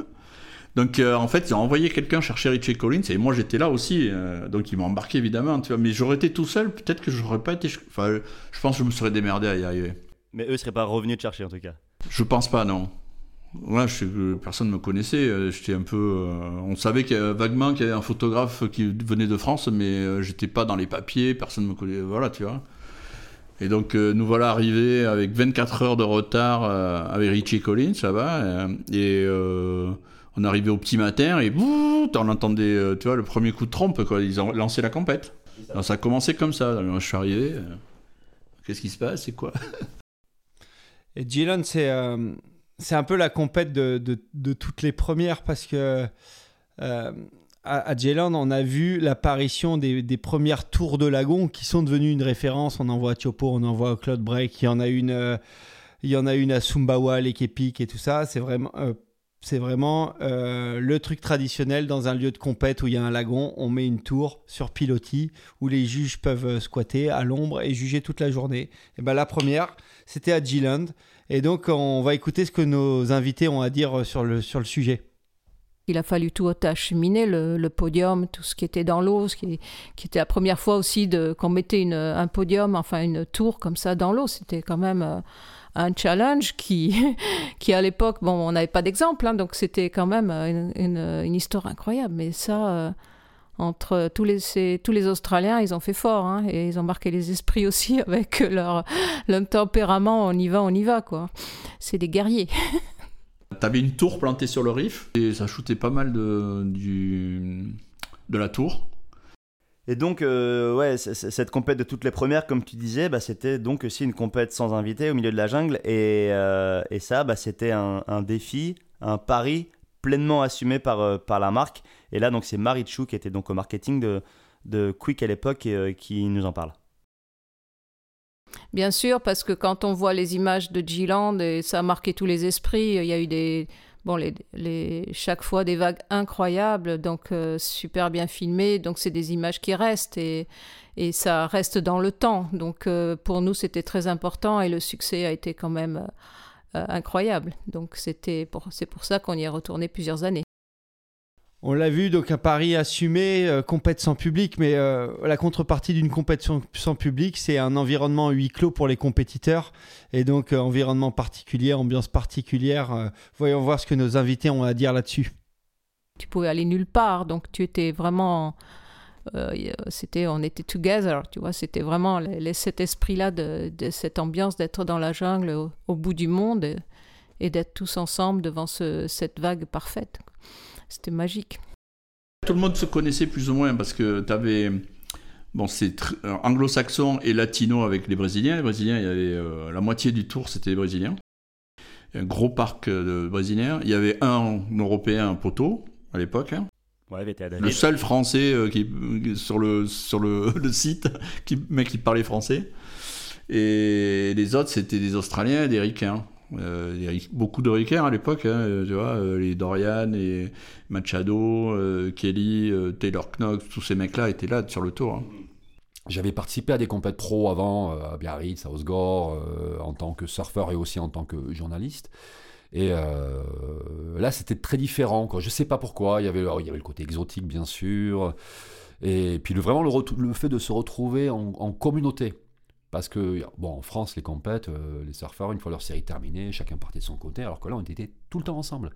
Donc euh, en fait, ils ont envoyé quelqu'un chercher Richie Collins et moi j'étais là aussi. Euh, donc ils m'ont embarqué évidemment. Tu vois, mais j'aurais été tout seul, peut-être que j'aurais pas été. Enfin, je pense que je me serais démerdé à y arriver. Mais eux seraient pas revenus te chercher en tout cas. Je pense pas, non. Je, personne ne me connaissait. Euh, j'étais un peu. Euh, on savait vaguement qu'il y avait un photographe qui venait de France, mais euh, j'étais pas dans les papiers. Personne ne me connaissait. Voilà, tu vois. Et donc nous voilà arrivés avec 24 heures de retard avec Richie Collins, va. et on arrivait au petit matin et on entendait, tu vois, le premier coup de trompe. Quoi. Ils ont lancé la compète. Alors, ça a commencé comme ça. je suis arrivé. Qu'est-ce qui se passe C'est quoi? Et Gillen, c'est euh, c'est un peu la compète de, de, toutes les premières parce que euh, à, à on a vu l'apparition des, des, premières tours de lagon qui sont devenues une référence. On en voit à Tiopo, on en voit à Claude Break, il y en a une. Euh, il y en a une à Sumbawa, les Kepik et tout ça. C'est vraiment, c'est vraiment le truc traditionnel dans un lieu de compète où il y a un lagon. On met une tour sur pilotis où les juges peuvent squatter à l'ombre et juger toute la journée. Et ben la première, c'était à G-Land. Et donc, on va écouter ce que nos invités ont à dire sur le, sur le sujet. Il a fallu tout acheminer, le, le podium, tout ce qui était dans l'eau, ce qui, était la première fois aussi qu'on mettait une, un podium, enfin une tour comme ça dans l'eau. C'était quand même euh, un challenge qui, qui à l'époque, bon, on n'avait pas d'exemple, hein, donc c'était quand même une, une, histoire incroyable. Mais ça, euh, entre tous les, tous les Australiens, ils ont fait fort hein, et ils ont marqué les esprits aussi avec leur, leur tempérament. On y va, on y va, quoi. C'est des guerriers. T'avais une tour plantée sur le riff et ça shootait pas mal de, du, de la tour. Et donc, euh, ouais, cette compète de toutes les premières, comme tu disais, bah, c'était donc aussi une compète sans invité au milieu de la jungle. Et, euh, et ça, bah, c'était un, un, défi, un pari pleinement assumé par, euh, par la marque. Et là, donc, c'est Marie Chou qui était donc au marketing de, Quick à l'époque euh, qui nous en parle. Bien sûr, parce que quand on voit les images de G-Land, ça a marqué tous les esprits, il y a eu des, bon, chaque fois des vagues incroyables, donc euh, super bien filmées, donc c'est des images qui restent et, ça reste dans le temps. Donc pour nous, c'était très important et le succès a été quand même euh, incroyable. Donc c'était pour, c'est pour ça qu'on y est retourné plusieurs années. On l'a vu, donc un pari assumé, euh, compète sans public, mais euh, la contrepartie d'une compétition sans public, c'est un environnement huis clos pour les compétiteurs, et donc environnement particulier, ambiance particulière. voyons voir ce que nos invités ont à dire là-dessus. Tu pouvais aller nulle part, donc tu étais vraiment euh, c'était on était together tu vois c'était vraiment cet esprit là de, cette ambiance d'être dans la jungle au, bout du monde et, d'être tous ensemble devant cette vague parfaite c'était magique. Tout le monde se connaissait plus ou moins parce que tu avais bon c'est anglo-saxon et latino avec les brésiliens. Les brésiliens il y avait euh, la moitié du tour c'était les brésiliens. Un gros parc de brésiliens. Il y avait un européen un poteau à l'époque hein. Le seul français euh, qui, sur, le, sur le, le site, qui, mec qui parlait français. Et les autres, c'était des Australiens des Ricains. Euh, beaucoup de Ricains à l'époque, hein, tu vois, euh, les Dorian, et Machado, Kelly, Taylor Knox, tous ces mecs-là étaient là sur le tour. Hein. J'avais participé à des compètes pro avant, à Biarritz, à Osgore, en tant que surfeur et aussi en tant que journaliste. Et là, c'était très différent. Quoi. Je sais pas pourquoi. Il y avait, le côté exotique, bien sûr. Et puis vraiment le, fait de se retrouver en communauté. Parce que, bon, en France, les compètes, euh, les surfeurs, une fois leur série terminée, chacun partait de son côté, alors que là, on était tout le temps ensemble.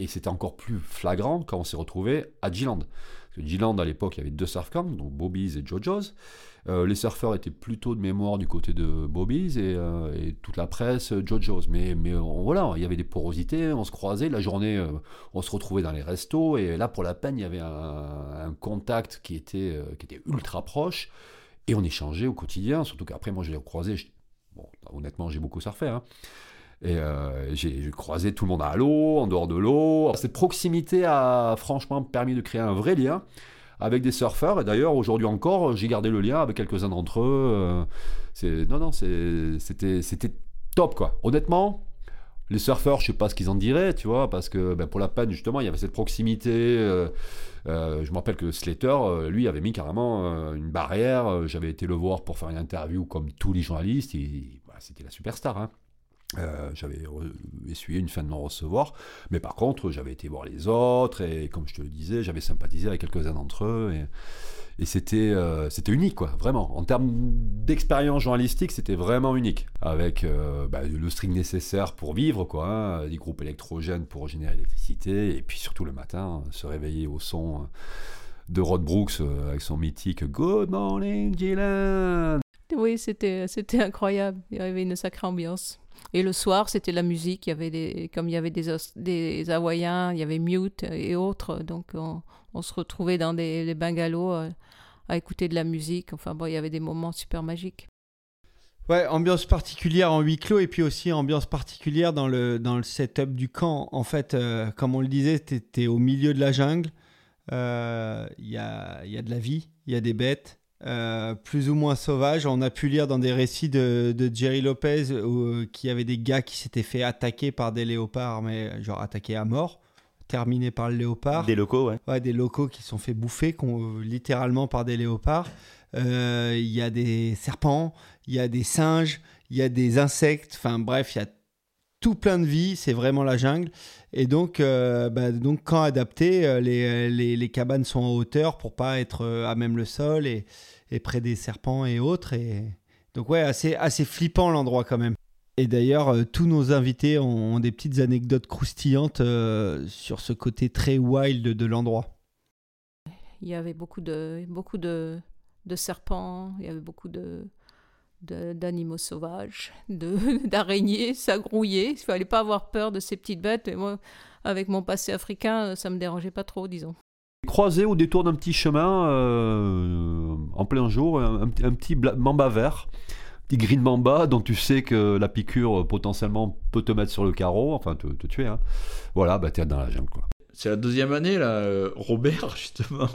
Et c'était encore plus flagrant quand on s'est retrouvé à G-Land. Parce que G-Land, à l'époque, il y avait deux surf camps, donc Bobby's et JoJo's. Euh, les surfeurs étaient plutôt de mémoire du côté de Bobby's et, euh, toute la presse JoJo's. Mais, mais voilà, il y avait des porosités, on se croisait, la journée, on se retrouvait dans les restos. Et là, pour la peine, il y avait un, un contact qui était, qui était ultra proche. Et on échangeait au quotidien, surtout qu'après, moi, je l'ai croisé. Bon, honnêtement, j'ai beaucoup surfé. Hein. Et euh, j'ai croisé tout le monde à l'eau, en dehors de l'eau. Cette proximité a franchement permis de créer un vrai lien avec des surfeurs. Et d'ailleurs, aujourd'hui encore, j'ai gardé le lien avec quelques-uns d'entre eux. Euh, non, non, c'était top, quoi. Honnêtement, les surfeurs, je sais pas ce qu'ils en diraient, tu vois, parce que ben, pour la peine, justement, il y avait cette proximité. Euh, euh, je me rappelle que Slater, euh, lui, avait mis carrément une barrière. J'avais été le voir pour faire une interview comme tous les journalistes. Bah, c'était la superstar. Hein. j'avais essuyé une fin de non-recevoir, mais par contre, j'avais été voir les autres, et comme je te le disais, j'avais sympathisé avec quelques-uns d'entre eux, et c'était euh, c'était unique quoi vraiment. En termes d'expérience journalistique c'était vraiment unique. Avec euh, bah, le string nécessaire pour vivre quoi hein, des groupes électrogènes pour générer l'électricité et puis surtout le matin se réveiller au son euh, de Rod Brooks avec son mythique Good Morning Gillan oui c'était incroyable. Il y avait une sacrée ambiance. Et le soir, c'était la musique. Il y avait comme il y avait des, des Hawaïens, il y avait Mute et autres. Donc, on, on se retrouvait dans des, bungalows euh, à écouter de la musique. Enfin bon, il y avait des moments super magiques. Ouais, ambiance particulière en huis clos et puis aussi ambiance particulière dans le, dans le setup du camp. En fait, euh, comme on le disait, tu étais au milieu de la jungle. Euh, il y, a, y, a, de la vie, il y a des bêtes, plus ou moins sauvages. On a pu lire dans des récits de, de Jerry Lopez qu'il y avait des gars qui s'étaient fait attaquer par des léopards, mais genre attaqués à mort terminé par le léopard. Des locaux, ouais. Ouais, des locaux qui sont fait bouffer littéralement par des léopards. Euh, il y a des serpents, il y a des singes, il y a des insectes. Enfin bref, il y a tout plein de vie. C'est vraiment la jungle. Et donc, euh, bah, donc quand adapté, euh, les, les, les, cabanes sont en hauteur pour pas être à même le sol et, et près des serpents et autres. Et donc ouais, assez, assez flippant l'endroit quand même. Et d'ailleurs, euh, tous nos invités ont, des petites anecdotes croustillantes euh, sur ce côté très wild de l'endroit. Il y avait beaucoup de, beaucoup de, de serpents, il y avait beaucoup de, d'animaux sauvages, d'araignées, ça grouillait. Il fallait pas avoir peur de ces petites bêtes. Et moi, avec mon passé africain, ça me dérangeait pas trop, disons. Croisé au détour d'un petit chemin, euh, en plein jour, un, un petit mamba vert petit green mamba dont tu sais que la piqûre euh, potentiellement peut te mettre sur le carreau, enfin te, tuer. Hein. Voilà, bah t'es dans la jungle. C'est la deuxième année là, euh, Robert justement.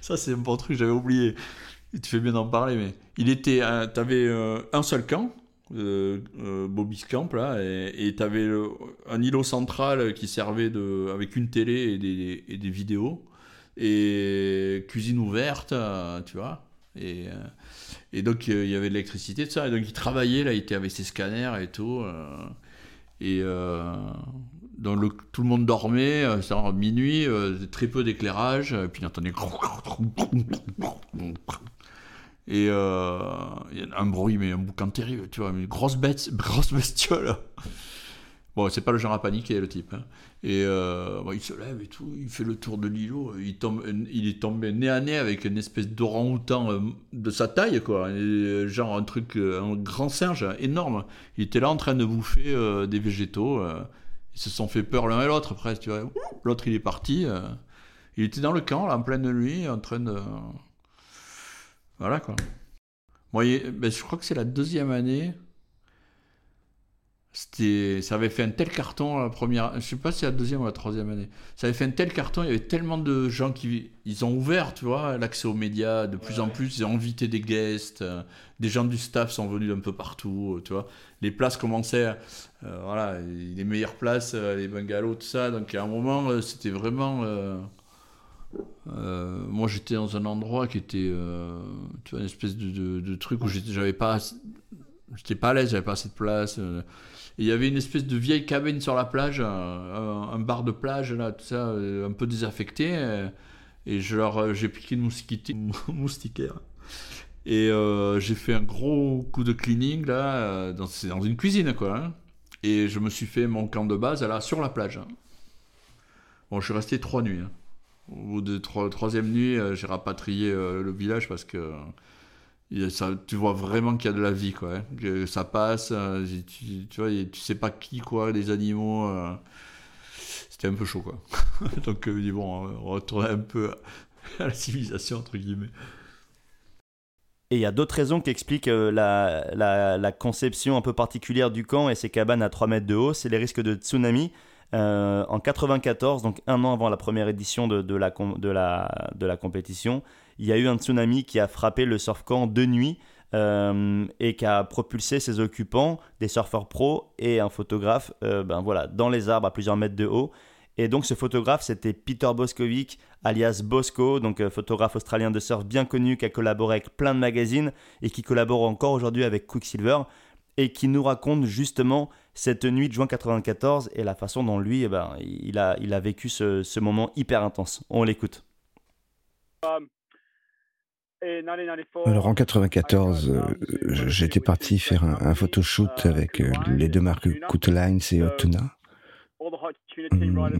Ça c'est un bon truc, j'avais oublié. Tu fais bien d'en parler, mais il était, t'avais euh, un seul camp, euh, Bobby's Camp là, et t'avais un îlot central qui servait de, avec une télé et des, et des vidéos et cuisine ouverte, tu vois. Et, et donc il y avait de l'électricité, tout ça. Et donc il travaillait, là, il était avec ses scanners et tout. Euh, et euh, donc le, tout le monde dormait, c'est en minuit, très peu d'éclairage, puis il entendait. Et a un bruit, mais un boucan terrible, tu vois, une grosse bête, grosse bestiole. Bon, c'est pas le genre à paniquer, le type. Hein. Et euh, il se lève et tout, il fait le tour de l'îlot, il, il est tombé nez à nez avec une espèce d'orang-outan euh, de sa taille, quoi. Euh, genre un truc, un grand singe énorme. Il était là en train de bouffer des végétaux. ils se sont fait peur l'un et l'autre, presque, tu vois. L'autre, il est parti. il était dans le camp, là, en pleine nuit, en train de. Voilà, quoi. Moi, ben, je crois que c'est la deuxième année c'était, ça avait fait un tel carton la première, je sais pas si c'est la deuxième ou la troisième année. Ça avait fait un tel carton, il y avait tellement de gens qui, ils ont ouvert, tu vois, l'accès aux médias de plus en plus. Ils ont invité des guests, euh, des gens du staff sont venus d'un peu partout, tu vois. Les places commençaient, euh, voilà, les meilleures places, euh, les bungalows, tout ça. Donc à un moment, c'était vraiment. moi, j'étais dans un endroit qui était, tu vois, une espèce de, de, de truc où j'avais pas j'étais pas à l'aise, j'avais pas assez de place. euh. Il y avait une espèce de vieille cabine sur la plage, un, bar de plage, là, tout ça, euh, un peu désaffecté. euh, Et je leur, j'ai piqué une moustiquaire. Et j'ai fait un gros coup de cleaning, là, dans, une cuisine, quoi. hein. Et je me suis fait mon camp de base, là, sur la plage. hein. Bon, je suis resté trois nuits. hein. Au bout de trois, troisième nuit, j'ai rapatrié le village parce que tu vois vraiment qu'il y a de la vie, quoi. hein. Que ça passe, euh, tu, tu vois, tu sais pas qui, quoi, les animaux. euh, c'était un peu chaud, quoi. Donc, euh, bon, on retourne un peu à la civilisation, entre guillemets. Et il y a d'autres raisons qui expliquent euh, la, la- la conception un peu particulière du camp et ses cabanes à 3 mètres de haut. C'est les risques de tsunami. Euh, en 94, donc un an avant la première édition de, la, compétition, il y a eu un tsunami qui a frappé le surf camp de nuit euh, et qui a propulsé ses occupants, des surfeurs pros et un photographe, euh, ben voilà, dans les arbres à plusieurs mètres de haut. Et donc ce photographe, c'était Peter Boskovic, alias Bosco, donc photographe australien de surf bien connu, qui a collaboré avec plein de magazines et qui collabore encore aujourd'hui avec Quicksilver, et qui nous raconte justement cette nuit de juin 94 et la façon dont lui, eh ben, il, a, il a vécu ce, moment hyper intense. On l'écoute. Alors en 94, euh, j'étais parti faire un, photoshoot avec euh, les deux marques Kutelines et Otuna. Hum,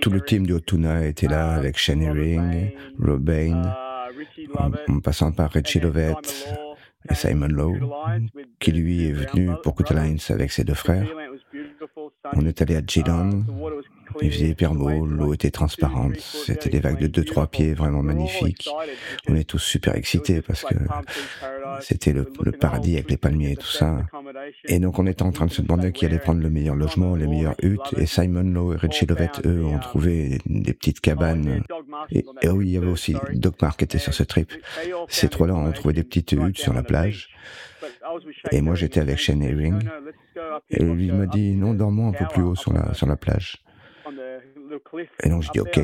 Tout le team de Otuna était là avec Shane Herring, Rob Bain, en, en passant par Richie Lovett et Simon Lowe, qui lui est venu pour Kutelines avec ses deux frères. On est allé à Geelong, il faisait hyper beau, l'eau était transparente, c'était des vagues de 2-3 pieds vraiment magnifiques. On est tous super excités parce que c'était le, le paradis avec les palmiers et tout ça. Et donc on était en train de se demander qui allait prendre le meilleur logement, les meilleures huttes. Et Simon Lowe et Richie Lovett, eux, ont trouvé des petites cabanes. Et, et oui, il y avait aussi Doc Mark qui était sur ce trip. Ces trois-là ont trouvé des petites huttes sur la plage. Et moi j'étais avec Shane Herring. Et lui m'a dit non, dormons un peu plus haut sur la, sur la plage. Et donc je dis ok.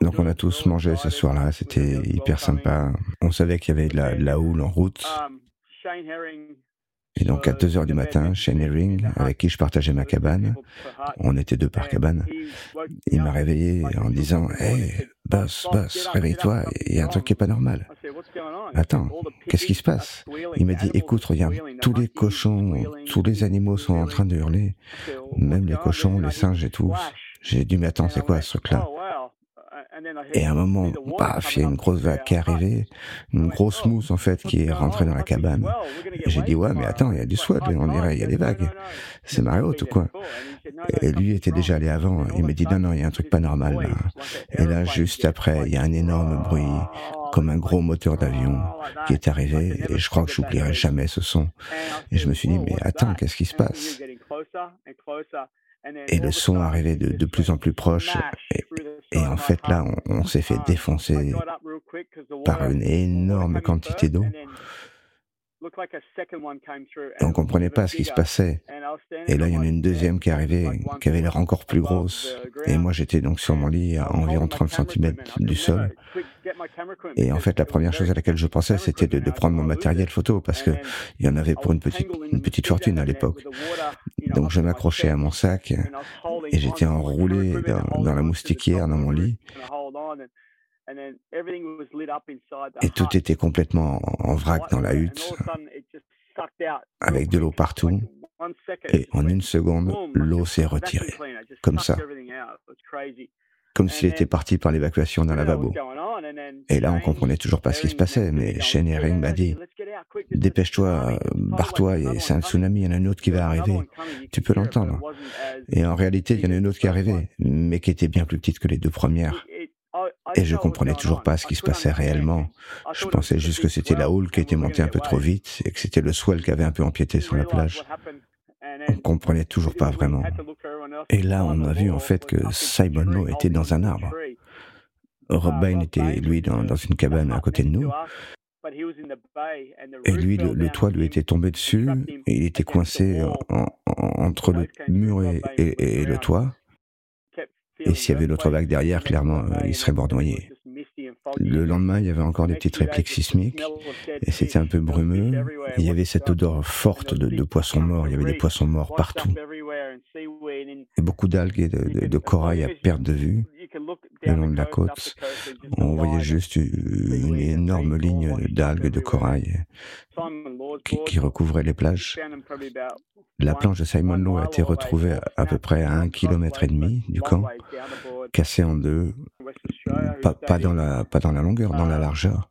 Donc on a tous mangé ce soir-là, c'était hyper sympa. On savait qu'il y avait de la, de la houle en route. Et donc à 2 heures du matin, Shane Herring, avec qui je partageais ma cabane, on était deux par cabane, il m'a réveillé en disant Hé, boss, boss, réveille-toi, il y a un truc qui est pas normal. Attends, qu'est-ce qui se passe? Il m'a dit Écoute, regarde, tous les cochons, tous les animaux sont en train de hurler, même les cochons, les singes et tout. J'ai dit Mais attends, c'est quoi ce truc-là? Et à un moment, paf, il y a une grosse vague qui est arrivée, une grosse mousse en fait qui est rentrée dans la cabane. J'ai dit ouais, mais attends, il y a du swat, on dirait, il y a des vagues. C'est marée haute ou quoi Et lui était déjà allé avant. Il m'a dit non, non, il y a un truc pas normal. Là. Et là, juste après, il y a un énorme bruit, comme un gros moteur d'avion, qui est arrivé. Et je crois que j'oublierai jamais ce son. Et je me suis dit mais attends, qu'est-ce qui se passe? Et le son arrivait de, de plus en plus proche. Et, et en fait, là, on, on s'est fait défoncer par une énorme quantité d'eau. Et on comprenait pas ce qui se passait. Et là, il y en a une deuxième qui est arrivée, qui avait l'air encore plus grosse. Et moi, j'étais donc sur mon lit à environ 30 cm du sol. Et en fait, la première chose à laquelle je pensais, c'était de, de prendre mon matériel photo, parce que il y en avait pour une petite, une petite fortune à l'époque. Donc, je m'accrochais à mon sac et j'étais enroulé dans, dans la moustiquière dans mon lit. Et tout était complètement en vrac dans la hutte, avec de l'eau partout. Et en une seconde, l'eau s'est retirée, comme ça, comme s'il était parti par l'évacuation d'un lavabo. Et là, on comprenait toujours pas ce qui se passait, mais Shane Herring m'a dit Dépêche-toi, barre-toi, et c'est un tsunami, il y en a une autre qui va arriver. Tu peux l'entendre. Et en réalité, il y en a une autre qui est arrivée, mais qui était bien plus petite que les deux premières. Et je comprenais toujours pas ce qui se passait réellement. Je pensais juste que c'était la houle qui était montée un peu trop vite et que c'était le swell qui avait un peu empiété sur la plage. On comprenait toujours pas vraiment. Et là, on a vu en fait que Simon Lowe était dans un arbre. Rob Bain était, lui, dans, une cabane à côté de nous. Et lui, le, toit lui était tombé dessus et il était coincé en- en- entre le mur et le toit. Et s'il y avait une autre vague derrière, clairement, euh, il serait mort noyé. le lendemain, il y avait encore des petites répliques sismiques et c'était un peu brumeux. il y avait cette odeur forte de, poissons morts. Il y avait des poissons morts partout. Et beaucoup d'algues et de, corail à perte de vue le long de la côte. On voyait juste une énorme ligne d'algues de corail qui, recouvrait les plages. La planche de Simon Lowe a été retrouvée à, peu près à un kilomètre et demi du camp, cassée en deux, pas dans la longueur, dans la largeur.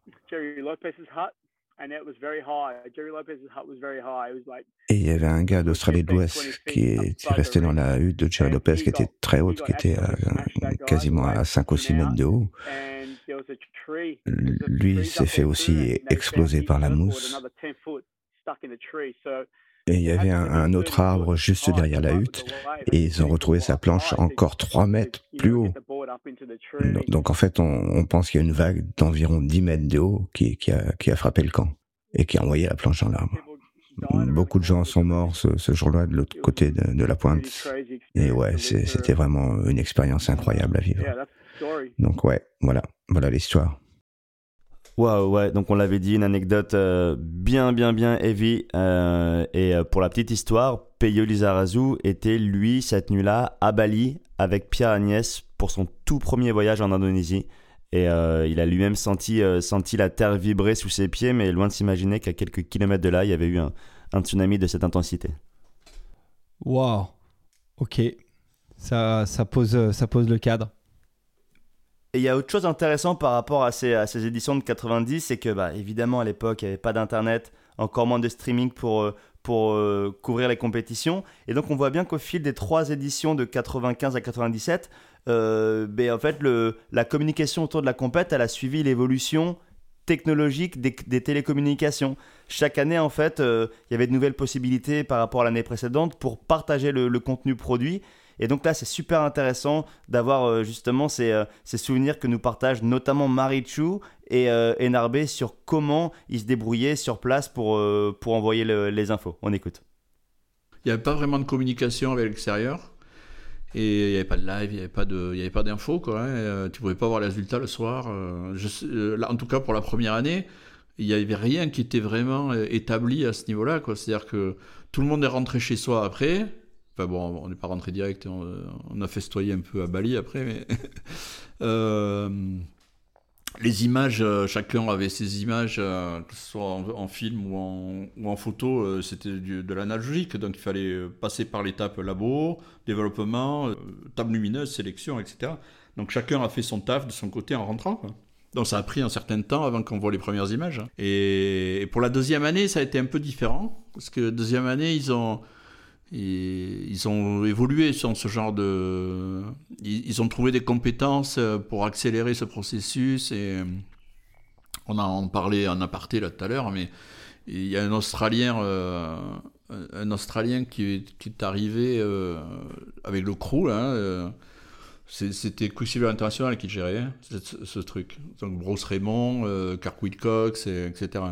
Et il y avait un gars d'Australie de l'Ouest qui est resté dans la hutte de Jerry Lopez qui était très haute, qui était quasiment à 5 ou 6 mètres de haut. Lui s'est fait aussi exploser par la mousse. Et il y avait un, autre arbre juste derrière la hutte, et ils ont retrouvé sa planche encore 3 mètres plus haut. Donc, en fait, on, pense qu'il y a une vague d'environ 10 mètres de haut qui, a, frappé le camp et qui a envoyé la planche dans l'arbre. Beaucoup de gens sont morts ce, jour-là de l'autre côté de, la pointe. Et ouais, c'était vraiment une expérience incroyable à vivre. Donc ouais, voilà, voilà l'histoire. Waouh, ouais, donc on l'avait dit, une anecdote euh, bien, bien, bien heavy. Euh, et euh, pour la petite histoire, Peyo Lizarazu était, lui, cette nuit-là, à Bali avec Pierre Agnès pour son tout premier voyage en Indonésie. Et il a lui-même senti, senti la terre vibrer sous ses pieds, mais loin de s'imaginer qu'à quelques kilomètres de là, il y avait eu un, un tsunami de cette intensité. Waouh, ok. Ça, ça, pose, ça pose le cadre. Et il y a autre chose intéressant par rapport à ces, éditions de 90, c'est que bah, évidemment à l'époque il n'y avait pas d'internet, encore moins de streaming pour, euh, euh, couvrir les compétitions. Et donc on voit bien qu'au fil des trois éditions de 95 à 97, euh, ben, en fait la communication autour de la compète, a suivi l'évolution technologique des, télécommunications. Chaque année, en fait, il y avait de nouvelles possibilités par rapport à l'année précédente pour partager le contenu produit. Et donc là, c'est super intéressant d'avoir euh, justement euh, ces, souvenirs que nous partagent notamment Marichu et, euh, et sur comment ils se débrouillaient sur place pour, pour envoyer les infos. On écoute. Il n'y avait pas vraiment de communication avec l'extérieur. Et il n'y avait pas de live, il n'y avait pas de, il y avait pas d'infos quoi. Hein. tu pouvais pas voir les résultats le soir. en tout cas pour la première année, il n'y avait rien qui était vraiment établi à ce niveau-là. C'est-à-dire que tout le monde est rentré chez soi après. Enfin bon, on n'est pas rentré direct, on, a festoyé un peu à Bali après, mais. Euh, les images, euh, chacun avait ses images, euh, que ce soit en, film ou en, ou en photo, c'était de l'analogique, donc il fallait passer par l'étape labo, développement, table lumineuse, sélection, etc. Donc chacun a fait son taf de son côté en rentrant. Donc ça a pris un certain temps avant qu'on voit les premières images. Et, et, pour la deuxième année, ça a été un peu différent, parce que deuxième année, ils ont ils ont évolué sur ce genre de. Ils ont trouvé des compétences euh, pour accélérer ce processus. Et euh, on en parlait en aparté là tout à l'heure, mais il y a un Australien, euh, un Australien qui, est, arrivé avec le crew. C'était Quicksilver International qui gérait hein, ce, truc. Donc Bruce Raymond, Kirk Wilcox, etc.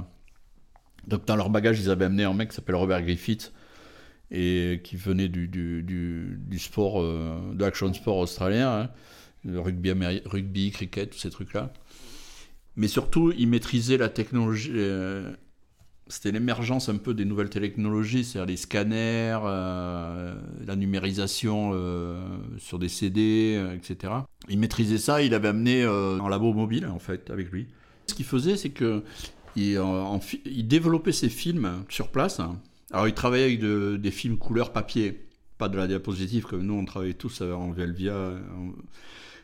Donc dans leur bagage, ils avaient amené un mec qui s'appelle Robert Griffith et qui venait du, du, du, sport, euh, de l'action sport australien, hein, le rugby, rugby, cricket, tous ces trucs-là. Mais surtout, il maîtrisait la technologie. Euh, c'était l'émergence un peu des nouvelles technologies, c'est-à-dire les scanners, euh, la numérisation sur des CD, etc. Il maîtrisait ça, il avait amené un labo mobile en fait avec lui. Ce qu'il faisait, c'est que il, il, développait ses films sur place. Hein, alors, il travaillait avec des films couleur papier, pas de la diapositive comme nous, on travaillait tous en Velvia.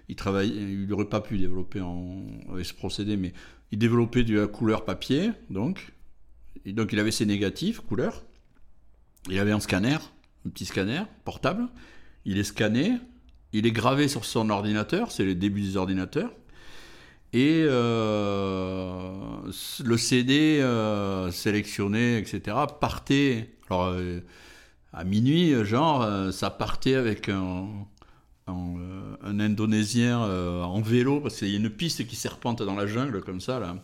il il n'aurait pas pu développer en, avec ce procédé, mais il développait de la couleur papier, donc. donc, il avait ses négatifs, couleur. Il avait un scanner, un petit scanner portable. Il est scanné, il est gravé sur son ordinateur, c'est les débuts des ordinateurs. Et euh, le CD euh, sélectionné, etc., partait. Alors, euh, à minuit, genre, ça partait avec un, Indonésien en vélo, parce qu'il y a une piste qui serpente dans la jungle, comme ça, là.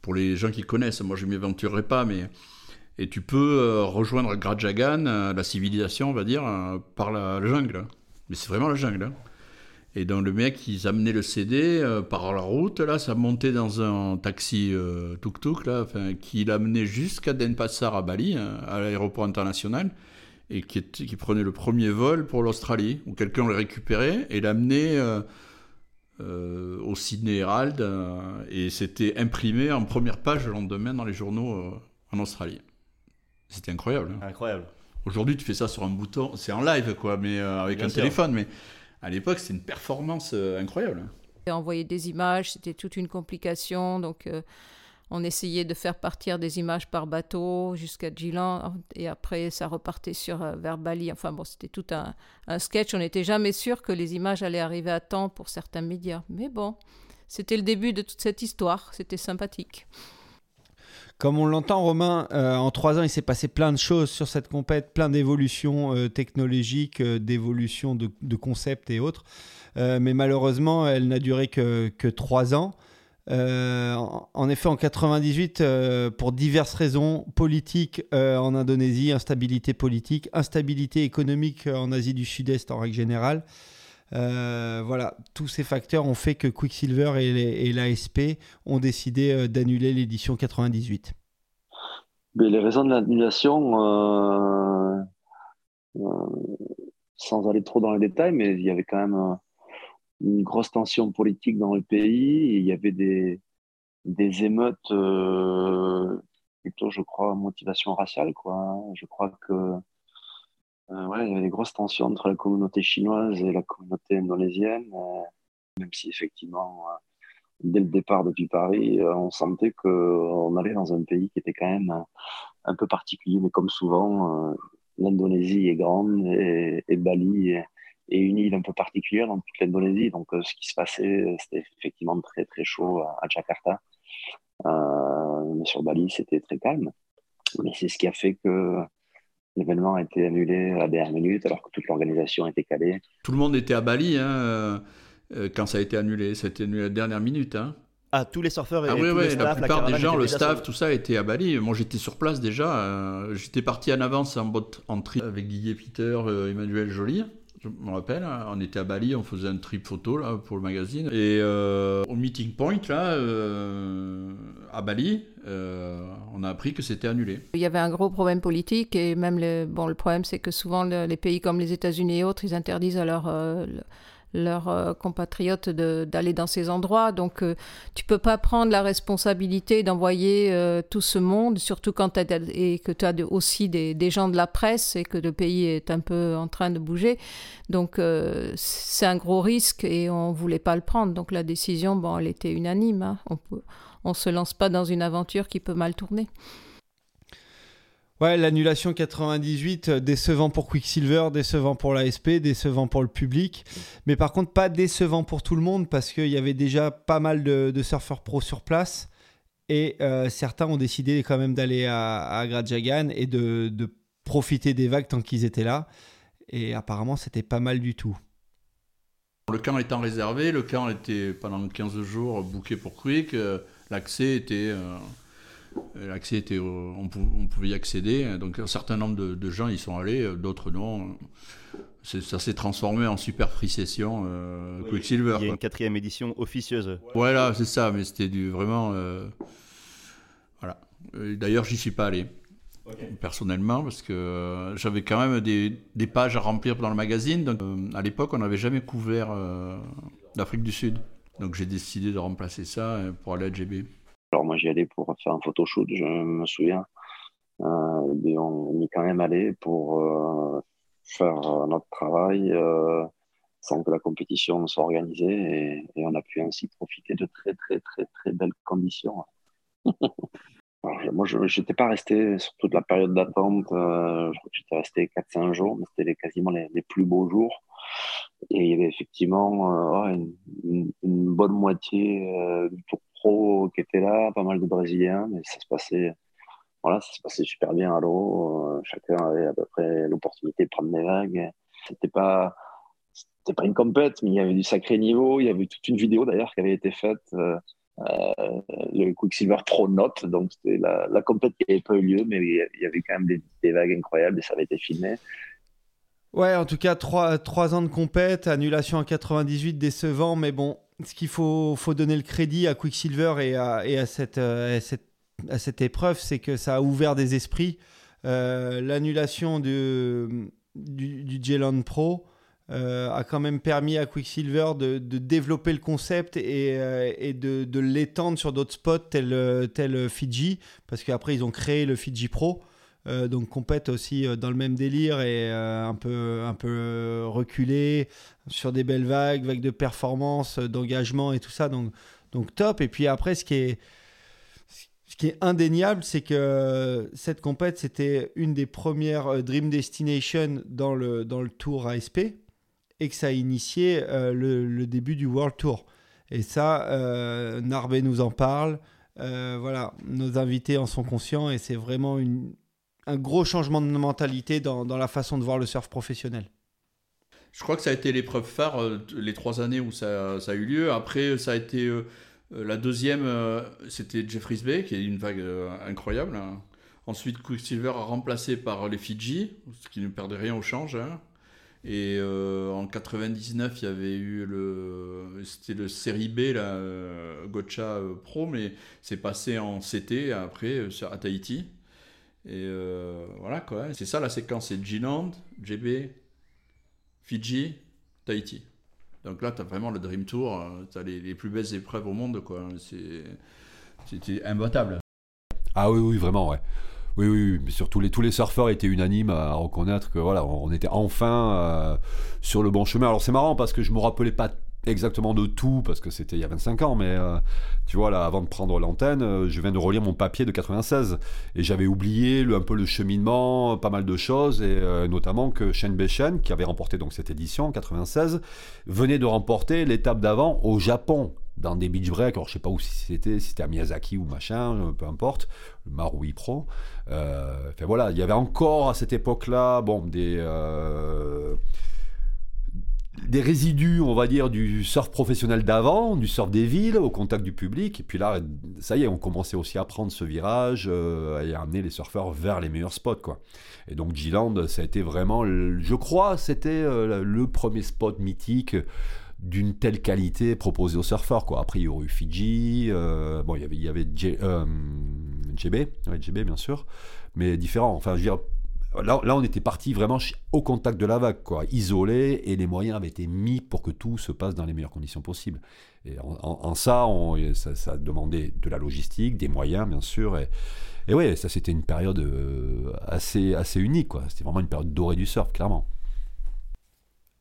Pour les gens qui connaissent, moi je ne m'y aventurerai pas, mais. Et tu peux rejoindre Grajagan, la civilisation, on va dire, par la, jungle. Mais c'est vraiment la jungle. Hein. Et donc le mec, ils amenaient le CD euh, par la route, là, ça montait dans un taxi euh, tuk-tuk, là, qui l'amenait jusqu'à Denpasar à Bali, hein, à l'aéroport international, et qui, qui, prenait le premier vol pour l'Australie, où quelqu'un le récupérait et l'amenait euh, au Sydney Herald, et c'était imprimé en première page le lendemain dans les journaux en Australie. C'était incroyable. Hein. Incroyable. Aujourd'hui, tu fais ça sur un bouton, c'est en live, quoi, mais avec un téléphone, mais à l'époque, c'était une performance euh, incroyable. Envoyer des images, c'était toute une complication. Donc, euh, on essayait de faire partir des images par bateau jusqu'à Geelong. Et après, ça repartait sur, euh, vers Bali. Enfin, bon, c'était tout un sketch. On n'était jamais sûr que les images allaient arriver à temps pour certains médias. Mais bon, c'était le début de toute cette histoire. C'était sympathique. Comme on l'entend, Romain, euh, en trois ans, il s'est passé plein de choses sur cette compète, plein d'évolutions euh, technologiques, euh, d'évolutions de, concepts et autres. mais malheureusement, elle n'a duré que, trois ans. en effet, en 98, pour diverses raisons politiques en Indonésie, instabilité politique, instabilité économique en Asie du Sud-Est en règle générale, euh, voilà, tous ces facteurs ont fait que Quicksilver et, l'ASP ont décidé euh, d'annuler l'édition 98. Mais les raisons de l'annulation, euh, sans aller trop dans les détails, mais il y avait quand même une grosse tension politique dans le pays. il y avait des, des émeutes plutôt, je crois, motivation raciale. Quoi. Je crois que euh, il y avait des grosses tensions entre la communauté chinoise et la communauté indonésienne, euh, même si effectivement, euh, dès le départ depuis Paris, on sentait qu'on allait dans un pays qui était quand même un peu particulier, mais comme souvent, l'Indonésie est grande et, Bali est, une île un peu particulière dans toute l'Indonésie. Donc, ce qui se passait, c'était effectivement très très chaud à Jakarta. mais sur Bali, c'était très calme. Mais c'est ce qui a fait que L'événement a été annulé à la dernière minute alors que toute l'organisation était calée. Tout le monde était à Bali hein, euh, euh, quand ça a été annulé. Ça a été annulé à la dernière minute. Hein. Ah, tous les surfeurs et ah, oui, oui, la plupart des gens, le staff, tout ça était à Bali. Moi, j'étais sur place déjà. Euh, j'étais parti en avance en, bot, en tri avec Didier Peter, Emmanuel Joly je me rappelle, hein, on était à Bali, on faisait un trip photo là, pour le magazine. Et euh, au meeting point, là, euh, à Bali, euh, on a appris que c'était annulé. Il y avait un gros problème politique et même le, bon, le problème, c'est que souvent les pays comme les États-Unis et autres, ils interdisent à leur leurs euh, compatriotes d'aller dans ces endroits. Donc, tu euh, tu peux pas prendre la responsabilité d'envoyer euh, tout ce monde, surtout quand et que tu as aussi des, des, gens de la presse et que le pays est un peu en train de bouger. Donc, c'est un gros risque et on voulait pas le prendre. Donc, la décision, bon, elle était unanime. Hein. On ne on se lance pas dans une aventure qui peut mal tourner. Ouais, l'annulation 98, euh, décevant pour Quicksilver, décevant pour l'ASP, décevant pour le public. Mais par contre, pas décevant pour tout le monde parce qu'il y avait déjà pas mal de, surfeurs pro sur place. Et euh, certains ont décidé quand même d'aller à, à Grajagan et de, profiter des vagues tant qu'ils étaient là. Et apparemment, c'était pas mal du tout. Le camp étant réservé, le camp était pendant 15 jours booké pour Quick. Euh, l'accès était. L'accès était, on, pouvait y accéder. Donc un certain nombre de, gens y sont allés, euh, d'autres non. Ça s'est transformé en super free session euh, Quicksilver. Il y a une quatrième édition officieuse. Voilà, c'est ça, mais c'était du vraiment. voilà. D'ailleurs, j'y suis pas allé. Personnellement, parce que j'avais quand même des, des, pages à remplir dans le magazine. Donc, à l'époque, on n'avait jamais couvert l'Afrique du Sud. Donc, j'ai décidé de remplacer ça pour aller à GB. Alors moi j'y allais pour faire un photoshoot, je me souviens. Euh, on y est quand même allé pour euh, faire notre travail euh, sans que la compétition soit organisée et, on a pu ainsi profiter de très très très très belles conditions. moi je n'étais pas resté sur toute la période d'attente, je crois que j'étais resté 4-5 jours, mais c'était quasiment les, plus beaux jours. Et il y avait effectivement une, bonne moitié du tour qui étaient là, pas mal de Brésiliens, mais ça se passait, voilà, ça se passait super bien à l'eau. Euh, chacun avait à peu près l'opportunité de prendre des vagues. C'était pas, c'était pas une compète, mais il y avait du sacré niveau. Il y avait toute une vidéo d'ailleurs qui avait été faite, euh, euh, le Quicksilver Pro Note. Donc c'était la, la compète qui n'avait pas eu lieu, mais il y avait quand même des, des vagues incroyables et ça avait été filmé. Ouais, en tout cas, 3, ans de compète, annulation en 98, décevant, mais bon, ce qu'il faut, faut donner le crédit à Quicksilver et à, et à, cette, à cette, cette épreuve, c'est que ça a ouvert des esprits. L'annulation du, du, du Pro, euh, a quand même permis à Quicksilver de, de développer le concept et, euh, et de, de l'étendre sur d'autres spots tels, euh, tel Fiji, parce qu'après ils ont créé le Fiji Pro. Donc compète aussi dans le même délire et un peu un peu reculé sur des belles vagues, vagues de performance, d'engagement et tout ça. Donc donc top. Et puis après ce qui est ce qui est indéniable, c'est que cette compète, c'était une des premières Dream Destination dans le, dans le tour ASP et que ça a initié euh, le, début du World Tour. Et ça, euh, nous en parle. Euh, voilà, nos invités en sont conscients et c'est vraiment une, un gros changement de mentalité dans, dans, la façon de voir le surf professionnel. Je crois que ça a été l'épreuve phare les trois années où ça, a eu lieu. Après, ça a été la deuxième, c'était Jeffries Bay, qui est une vague incroyable. Hein. Ensuite, Quicksilver a remplacé par les Fidji, ce qui ne perdait rien au change. Hein. Et euh, en 99, il y avait eu le, c'était le série B, la euh, euh, Pro, mais c'est passé en CT après à Tahiti. Et voilà quoi, c'est ça la séquence, c'est G-Land, GB, Fidji, Tahiti. Donc là, tu as vraiment le Dream Tour, tu as les, les, plus belles épreuves au monde, quoi. C'était imbattable. Ah oui, oui, vraiment, ouais. Oui, oui, mais surtout les, tous les surfeurs étaient unanimes à reconnaître que voilà, on était enfin euh, sur le bon chemin. Alors c'est marrant parce que je me rappelais pas exactement de tout parce que c'était il y a 25 ans, mais euh, tu vois là, avant de prendre l'antenne, euh, je viens de relire mon papier de 96 et j'avais oublié le, un peu le cheminement, pas mal de choses et notamment que Shen Beishen, qui avait remporté donc cette édition en 96, venait de remporter l'étape d'avant au Japon dans des beach breaks, alors je sais pas où c'était, si c'était à Miyazaki ou machin, euh, peu importe, Marui Pro. Euh, enfin voilà, il y avait encore à cette époque-là, bon, des, euh, des résidus, on va dire, du surf professionnel d'avant, du surf des villes, au contact du public. Et puis là, ça y est, on commençait aussi à prendre ce virage et à amener les surfeurs vers les meilleurs spots, quoi. Et donc G-Land, ça a été vraiment, je crois, c'était le premier spot mythique d'une telle qualité proposée aux surfeurs. Quoi. Après, il y aurait eu Fidji, euh, bon, il y avait, il euh, GB, bien sûr, mais différent. Enfin, je veux dire, là, on était parti vraiment au contact de la vague, quoi, isolé, et les moyens avaient été mis pour que tout se passe dans les meilleures conditions possibles. Et en, ça, on, ça, ça, demandait de la logistique, des moyens, bien sûr, et, et ouais, ça c'était une période euh, assez, assez unique, quoi. C'était vraiment une période dorée du surf, clairement.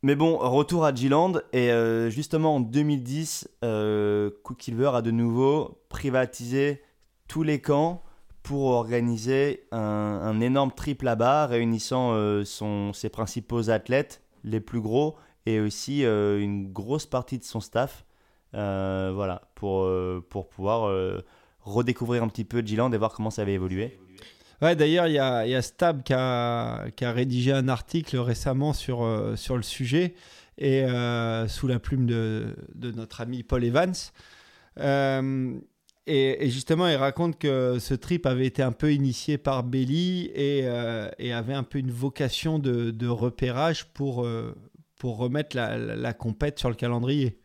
Mais bon, retour à G-Land. Et euh, justement, en 2010, euh, Quicksilver a de nouveau privatisé tous les camps pour organiser un, énorme trip là-bas, réunissant euh, ses principaux athlètes, les plus gros, et aussi euh, une grosse partie de son staff. voilà, pour, pour pouvoir redécouvrir un petit peu G-Land et voir comment ça avait évolué. Ouais, d'ailleurs, il y a, Stab qui a, rédigé un article récemment sur, euh, sur le sujet, et euh, sous la plume de, notre ami Paul Evans. Euh, et, justement, il raconte que ce trip avait été un peu initié par Belly et, et avait un peu une vocation de, repérage pour, pour remettre la, compète sur le calendrier.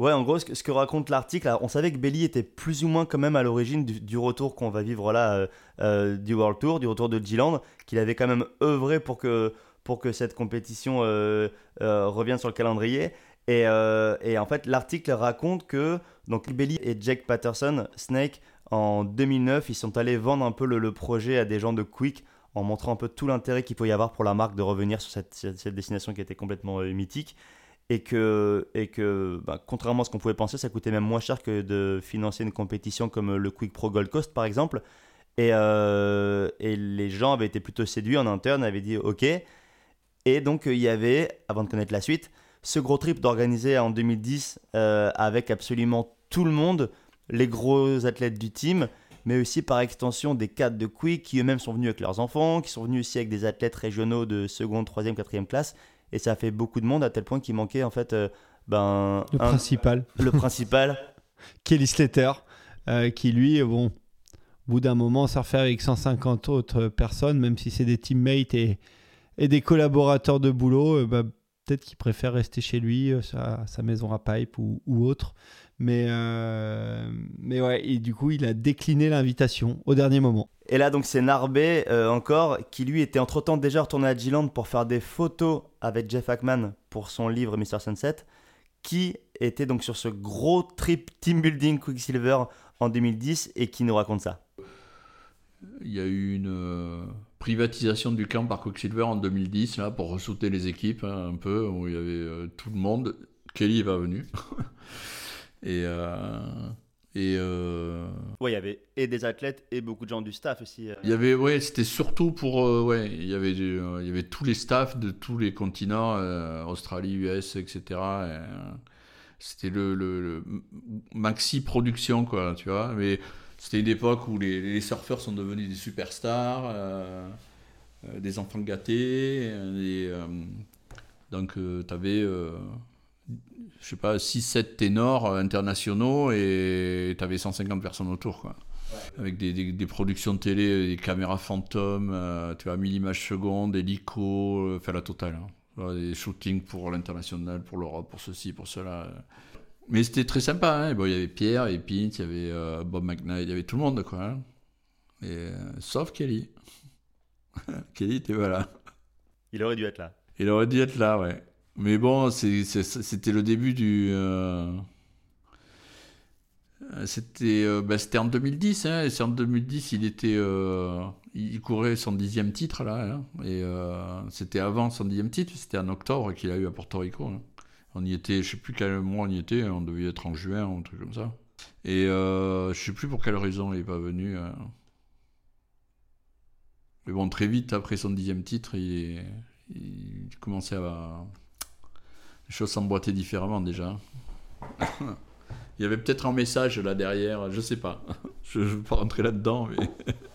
Ouais, en gros, ce que, raconte l'article, on savait que Belly était plus ou moins quand même à l'origine du, retour qu'on va vivre là euh, euh, du World Tour, du retour de G-Land, qu'il avait quand même œuvré pour que, pour que cette compétition euh, revienne sur le calendrier. Et, en fait, l'article raconte que donc Belly et Jack Patterson, Snake, en 2009, ils sont allés vendre un peu le, projet à des gens de Quick en montrant un peu tout l'intérêt qu'il peut y avoir pour la marque de revenir sur cette, destination qui était complètement mythique et que, et que bah, contrairement à ce qu'on pouvait penser, ça coûtait même moins cher que de financer une compétition comme le Quick Pro Gold Coast par exemple. Euh, et les gens avaient été plutôt séduits en interne, avaient dit ok. Et donc il y avait, avant de connaître la suite, ce gros trip d'organiser en 2010 euh, avec absolument tout le monde, les gros athlètes du team, mais aussi par extension des cadres de Quick qui eux-mêmes sont venus avec leurs enfants, qui sont venus aussi avec des athlètes régionaux de seconde, troisième, quatrième classe et ça a fait beaucoup de monde à tel point qu'il manquait en fait euh, ben, le principal. Le principal. Kelly Slater, euh, qui lui, bon, au bout d'un moment, fait avec 150 autres personnes, même si c'est des teammates et, et des collaborateurs de boulot, bah, peut-être qu'il préfère rester chez lui, sa, sa, maison à pipe ou, ou autre. Mais, euh, mais ouais, et du coup, il a décliné l'invitation au dernier moment. Et là, donc, c'est Narbé euh, encore, qui lui était entre-temps déjà retourné à G-Land pour faire des photos avec Jeff Hackman pour son livre Mr. Sunset, qui était donc sur ce gros trip team building Quicksilver en 2010 et qui nous raconte ça. Il y a eu une euh, privatisation du camp par Quicksilver en 2010, là, pour ressouter les équipes hein, un peu, où il y avait tout le monde. Kelly est pas venu. Et. Euh, et euh, Ouais, il y avait et des athlètes et beaucoup de gens du staff aussi. Euh. Il y avait, ouais, c'était surtout pour, ouais, il y avait, il y avait tous les staffs de tous les continents, Australie, US, etc. c'était le, le, maxi production, quoi, tu vois. Mais c'était une époque où les, les, surfeurs sont devenus des superstars, des enfants gâtés. Et, donc, tu avais je sais pas, 6-7 ténors internationaux et tu avais 150 personnes autour. Quoi. Avec des, des, productions de télé, des caméras fantômes, euh, tu vois, 1000 images secondes, hélico, euh, enfin la totale. Hein. Des shootings pour l'international, pour l'Europe, pour ceci, pour cela. Mais c'était très sympa. Hein. Bon, il y avait Pierre, et Pint, il y avait euh, Bob McKnight, il y avait tout le monde. Quoi, hein. et, sauf Kelly. Kelly était voilà. Il aurait dû être là. Il aurait dû être là, ouais. Mais bon, c'était le début du. Euh, c'était euh, bah, en 2010. Hein, et en 2010, il était. Euh, il courait son dixième titre, là. Hein, et c'était avant son dixième titre. C'était en octobre qu'il a eu à Porto Rico. Hein. On y était, je sais plus quel mois on y était. On devait être en juin ou un truc comme ça. Et je sais plus pour quelle raison il n'est pas venu. Mais bon, très vite, après son dixième titre, il, commençait à les choses s'emboîtaient différemment déjà. Il y avait peut-être un message là derrière, je sais pas. Je ne veux pas rentrer là-dedans. Mais...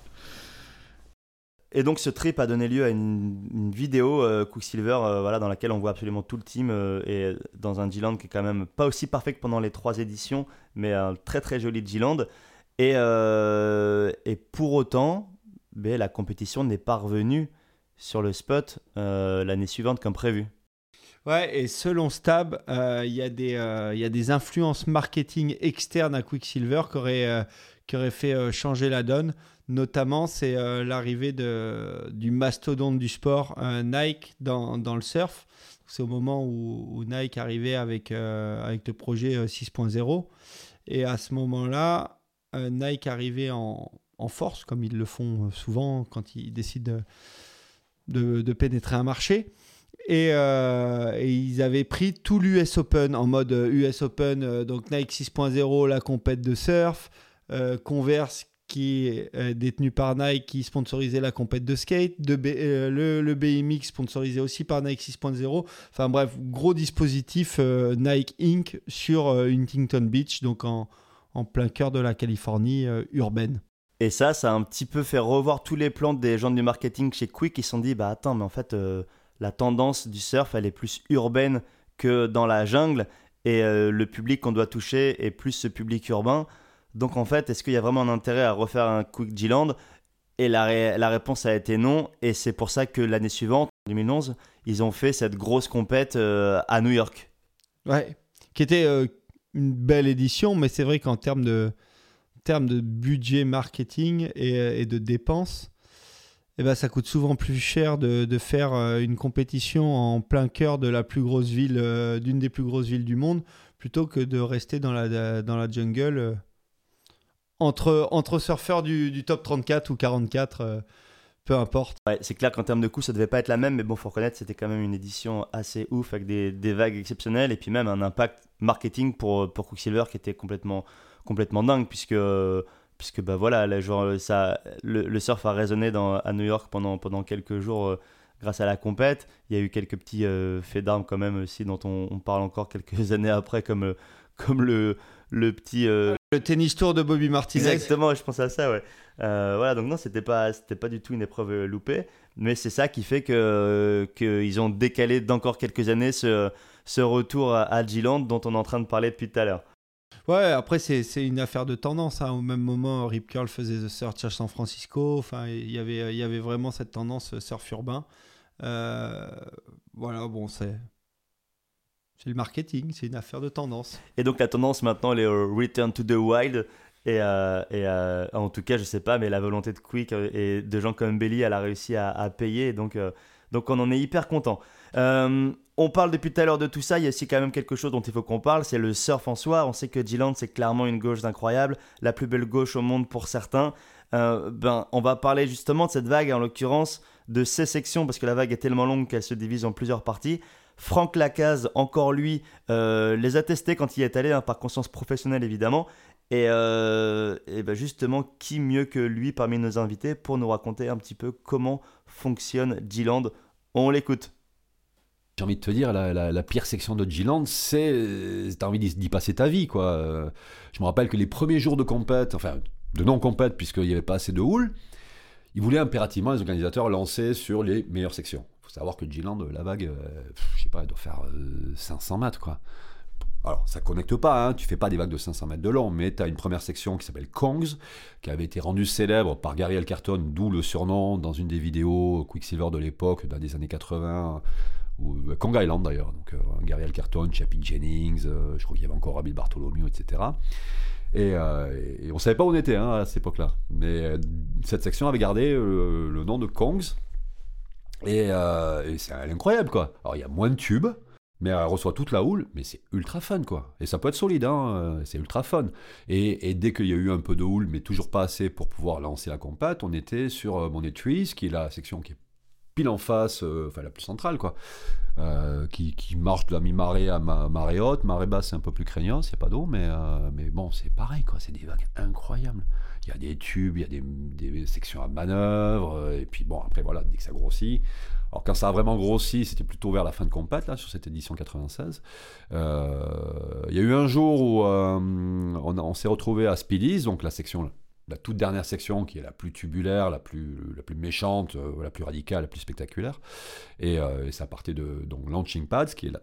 Et donc ce trip a donné lieu à une, vidéo euh, Quicksilver euh, voilà, dans laquelle on voit absolument tout le team euh, et dans un G-Land qui est quand même pas aussi parfait que pendant les trois éditions, mais un très très joli G-Land. Et, et, pour autant, ben, la compétition n'est pas revenue sur le spot l'année suivante comme prévu. Ouais, et selon Stab, euh, il y, euh, a des influences marketing externes à Quicksilver qui auraient, euh, qui auraient fait changer la donne. Notamment, c'est l'arrivée du mastodonte du sport, Nike, dans, dans, le surf. C'est au moment où, Nike arrivait avec, avec le projet 6.0. Et à ce moment-là, Nike arrivait en, en, force, comme ils le font souvent quand ils décident de, de pénétrer un marché. Euh, et, ils avaient pris tout l'US Open en mode US euh, Open, euh, donc Nike 6.0, la compète de surf, Converse qui est détenu par Nike, qui sponsorisait la compète de skate, de le, le, BMX sponsorisé aussi par Nike 6.0. Enfin bref, gros dispositif Nike Inc. sur Huntington Beach, donc en, plein cœur de la Californie urbaine. Et ça, ça a un petit peu fait revoir tous les plans des gens du marketing chez Quick qui se sont dit, bah attends, mais en fait la tendance du surf, elle est plus urbaine que dans la jungle. Et euh, le public qu'on doit toucher est plus ce public urbain. Donc en fait, est-ce qu'il y a vraiment un intérêt à refaire un Quick G-Land Et la, réponse a été non. Et c'est pour ça que l'année suivante, en 2011, ils ont fait cette grosse compète euh, à New York. Ouais, qui était euh, une belle édition, mais c'est vrai qu'en termes de, de budget marketing et, et de dépenses, eh ben, ça coûte souvent plus cher de, faire euh, une compétition en plein cœur de la plus grosse ville, euh, d'une des plus grosses villes du monde, plutôt que de rester dans la, jungle euh, entre, entre surfeurs du, top 34 ou 44, peu importe. c'est clair qu'en termes de coût, ça devait pas être la même, mais bon, faut reconnaître, c'était quand même une édition assez ouf avec des, des, vagues exceptionnelles et puis même un impact marketing pour, pour Quicksilver qui était complètement, complètement dingue, puisque puisque bah voilà, ça, le, surf a résonné à New York pendant, pendant quelques jours euh, grâce à la compète. Il y a eu quelques petits euh, faits d'armes quand même aussi dont on, parle encore quelques années après, comme, euh, comme le, le petit... Le tennis tour de Bobby Martinez. Exactement, je pense à ça, ouais. voilà, donc non, c'était pas, c'était pas du tout une épreuve loupée, mais c'est ça qui fait que qu'ils ont décalé d'encore quelques années ce, ce retour à, à dont on est en train de parler depuis tout à l'heure. Ouais, après, c'est une affaire de tendance. Hein. Au même moment, Rip Curl faisait The Search à San Francisco. Enfin, il y avait, il y avait vraiment cette tendance euh, surf urbain. voilà, bon, c'est. C'est le marketing, c'est une affaire de tendance. Et donc la tendance maintenant, elle est au Return to the Wild. Et, et en tout cas, je sais pas, mais la volonté de Quick et de gens comme Belly, elle a réussi à, payer. Donc, donc on en est hyper content. Euh, on parle depuis tout à l'heure de tout ça, il y a aussi quand même quelque chose dont il faut qu'on parle, c'est le surf en soi. On sait que Dylan, c'est clairement une gauche incroyable, la plus belle gauche au monde pour certains. Euh, ben, on va parler justement de cette vague, en l'occurrence de ces sections, parce que la vague est tellement longue qu'elle se divise en plusieurs parties. Franck Lacaze, encore lui, euh, les a testés quand il est allé, hein, par conscience professionnelle évidemment. Et, et ben justement, qui mieux que lui parmi nos invités pour nous raconter un petit peu comment fonctionne Dylan On l'écoute. J'ai envie de te dire, la, pire section de G-Land, c'est. T'as envie d'y passer ta vie, quoi. Je me rappelle que les premiers jours de compète, enfin, de non-compète, puisqu'il n'y avait pas assez de houle, ils voulaient impérativement, les organisateurs, lancer sur les meilleures sections. Faut savoir que G-Land, la vague, euh, je sais pas, elle doit faire 500 euh, mètres, quoi. Alors, ça connecte pas, hein, tu fais pas des vagues de 500 mètres de long, mais tu as une première section qui s'appelle Kongs, qui avait été rendue célèbre par Gary Elkerton, d'où le surnom dans une des vidéos Quicksilver de l'époque, dans les années 80, ou euh, Kong Island d'ailleurs, donc euh, Gary Alcarton, Chappie Jennings, euh, je crois qu'il y avait encore Abel Bartholomew, etc. Et, et, on savait pas où on était hein, à cette époque-là. Mais cette section avait gardé le nom de Kongs. Et, c'est incroyable quoi. Alors il y a moins de tubes, mais elle reçoit toute la houle, mais c'est ultra fun quoi. Et ça peut être solide, hein, c'est ultra fun. Et, dès qu'il y a eu un peu de houle, mais toujours pas assez pour pouvoir lancer la compète, on était sur Monet Trees, qui est la section qui est pile en face, euh, enfin la plus centrale, quoi, euh, qui, marche de la mi-marée à marée haute. Marée basse, c'est un peu plus craignant, s'il n'y a pas d'eau, mais, euh, mais bon, c'est pareil, quoi, c'est des vagues incroyables. Il y a des tubes, il y a des, sections à manœuvre, et puis bon, après, voilà, dès que ça grossit. Alors quand ça a vraiment grossi, c'était plutôt vers la fin de compète, là, sur cette édition 96. il y a eu un jour où on, s'est retrouvé à Speedies, donc la section la toute dernière section qui est la plus tubulaire, la plus, la plus méchante, euh, la plus radicale, la plus spectaculaire. Et, euh, ça partait de donc, Launching Pads, qui est la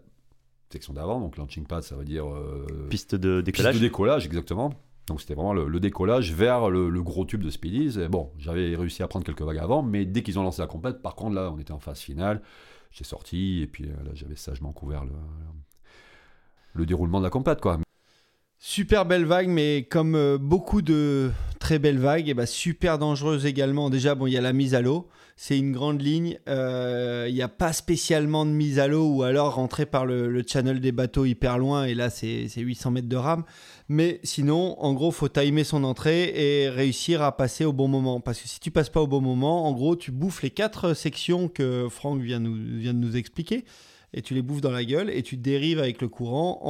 section d'avant. Donc Launching Pads, ça veut dire... Euh, piste de décollage. Piste de décollage, exactement. Donc c'était vraiment le, décollage vers le, gros tube de Speedies. Et bon, j'avais réussi à prendre quelques vagues avant, mais dès qu'ils ont lancé la compète, par contre là, on était en phase finale. J'ai sorti et puis là, j'avais sagement couvert le, le déroulement de la compète, quoi. Super belle vague, mais comme euh, beaucoup de très belles vagues, eh ben, super dangereuse également. Déjà, bon, il y a la mise à l'eau, c'est une grande ligne. Euh, il n'y a pas spécialement de mise à l'eau ou alors rentrer par le, channel des bateaux hyper loin, et là, c'est 800 mètres de rame. Mais sinon, en gros, faut timer son entrée et réussir à passer au bon moment. Parce que si tu passes pas au bon moment, en gros, tu bouffes les quatre sections que Franck vient, nous, de nous expliquer et tu les bouffes dans la gueule et tu dérives avec le courant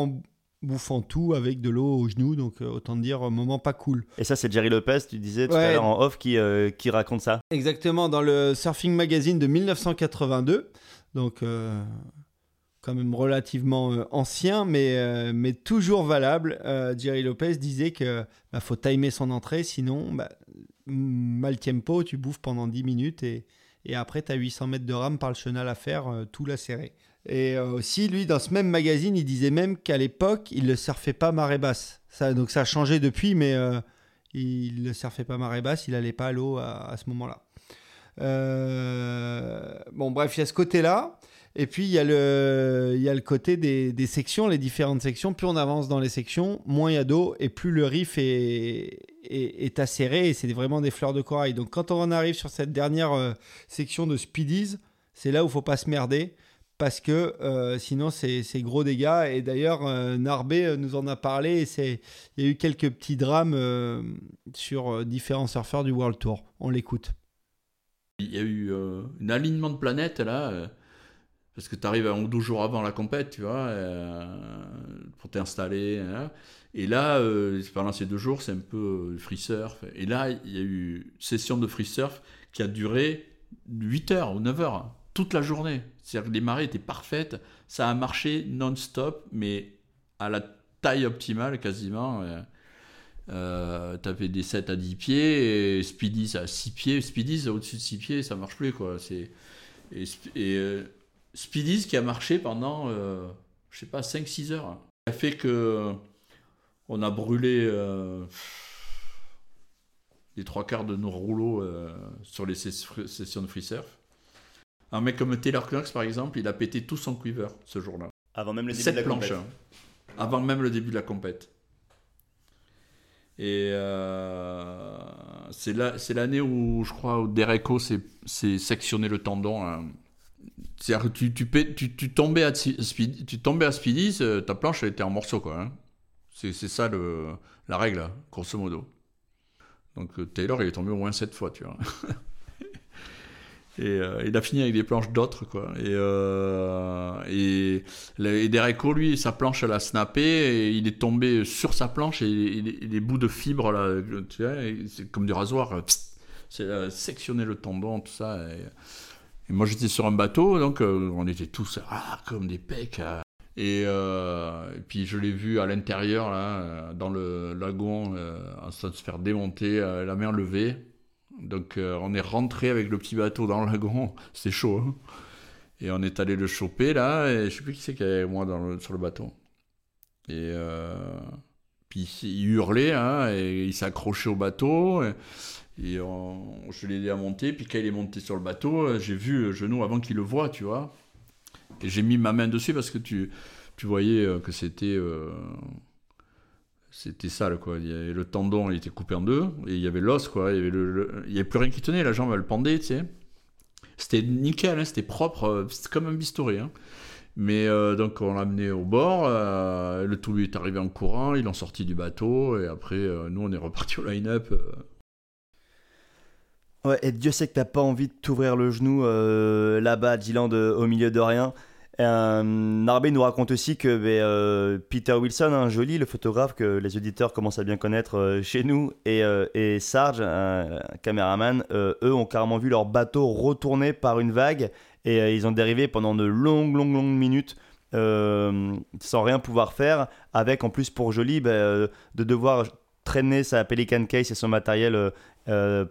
bouffant tout avec de l'eau au genou. Donc, euh, autant dire, un moment pas cool. Et ça, c'est Jerry Lopez, tu disais tout à l'heure en off, qui, euh, qui raconte ça. Exactement, dans le Surfing Magazine de 1982. Donc, euh, quand même relativement ancien, mais, mais toujours valable. Jerry Lopez disait que bah, faut timer son entrée, sinon, bah, mal tempo, tu bouffes pendant 10 minutes et, et après, tu as 800 mètres de rame par le chenal à faire, tout lacéré. Et euh, aussi, lui, dans ce même magazine, il disait même qu'à l'époque, il ne surfait pas marée basse. Donc ça a changé depuis, mais euh, il ne surfait pas marée basse, il n'allait pas à l'eau à, ce moment-là. Euh, bon, bref, il y a ce côté-là. Et puis, il y a le, il y a le côté des, sections, les différentes sections. Plus on avance dans les sections, moins il y a d'eau et plus le riff est, est, acéré et c'est vraiment des fleurs de corail. Donc, quand on arrive sur cette dernière section de Speedies, c'est là où il faut pas se merder parce que euh, sinon c'est gros dégâts. Et d'ailleurs, euh, Narbé euh, nous en a parlé. Et il y a eu quelques petits drames sur différents surfeurs du World Tour. On l'écoute. Il y a eu un alignement de planètes là, parce que tu arrives un ou deux jours avant la compète, tu vois, pour t'installer. Hein. Et là, pendant ces deux jours, c'est un peu free surf. Et là, il y a eu une session de free surf qui a duré 8 heures ou 9 heures toute la journée. C'est-à-dire que les marées étaient parfaites, ça a marché non-stop, mais à la taille optimale quasiment. Euh, euh tu avais des 7 à 10 pieds, et Speedy à 6 pieds. Speedy au-dessus de 6 pieds, ça marche plus. Quoi. C'est, et, euh, Speedy qui a marché pendant, euh, je sais pas, 5-6 heures. Ça fait que on a brûlé les trois quarts de nos rouleaux sur les sessions de free surf. Un mec comme Taylor Knox, par exemple, il a pété tout son quiver ce jour-là. Avant même le début de la planches. Hein. Avant même le début de la compète. Et euh, c'est l'année où, je crois, où Dereco s'est sectionné le tendon. Hein. C'est-à-dire que tu, tu, tu, tombais à Speedy, tu tombais à Speedy, ta planche elle était en morceaux. quoi. Hein. C'est ça le, la règle, grosso modo. Donc euh, Taylor, il est tombé au moins 7 fois, tu vois. Et euh, il a fini avec des planches d'autres, quoi. Et, euh, et, Dereco, lui, sa planche, elle a snappé, et il est tombé sur sa planche, et, les bouts de fibres, là, tu vois, c'est comme du rasoir, c'est sectionner le tendon, tout ça. Et, moi, j'étais sur un bateau, donc euh, on était tous ah, comme des pecs. Et, puis je l'ai vu à l'intérieur, là, dans le lagon, en train de se faire démonter, la mer levée. Donc euh, on est rentré avec le petit bateau dans le lagon, c'était chaud. Hein. et on est allé le choper là, et je sais plus qui c'est qui avait moi sur le bateau. Et euh, puis il hurlait, hein, et il s'est accroché au bateau. Et, je l'ai aidé à monter, puis quand il est monté sur le bateau, j'ai vu le genou avant qu'il le voie, tu vois. Et j'ai mis ma main dessus parce que tu, tu voyais euh, que c'était c'était sale quoi. Il le tendon, il était coupé en deux et il y avait l'os quoi. Il y avait plus rien qui tenait, la jambe elle pendait, tu sais. C'était nickel, hein, c'était propre, euh, c'était comme un bistouri. Hein. Mais euh, donc on l'a amené au bord, euh, le tout lui est arrivé en courant, ils l'ont sorti du bateau et après nous on est reparti au line-up. Ouais, et Dieu sait que t'as pas envie de t'ouvrir le genou là-bas Giland au milieu de rien. Euh, Narbé nous raconte aussi que ben, euh, Peter Wilson, un joli, le photographe que les auditeurs commencent à bien connaître euh, chez nous, et, euh, et Sarge, un, caméraman, eux ont carrément vu leur bateau retourner par une vague et ils ont dérivé pendant de longues, longues, longues minutes. sans rien pouvoir faire, avec en plus pour joli ben, de devoir traîner sa Pelican Case et son matériel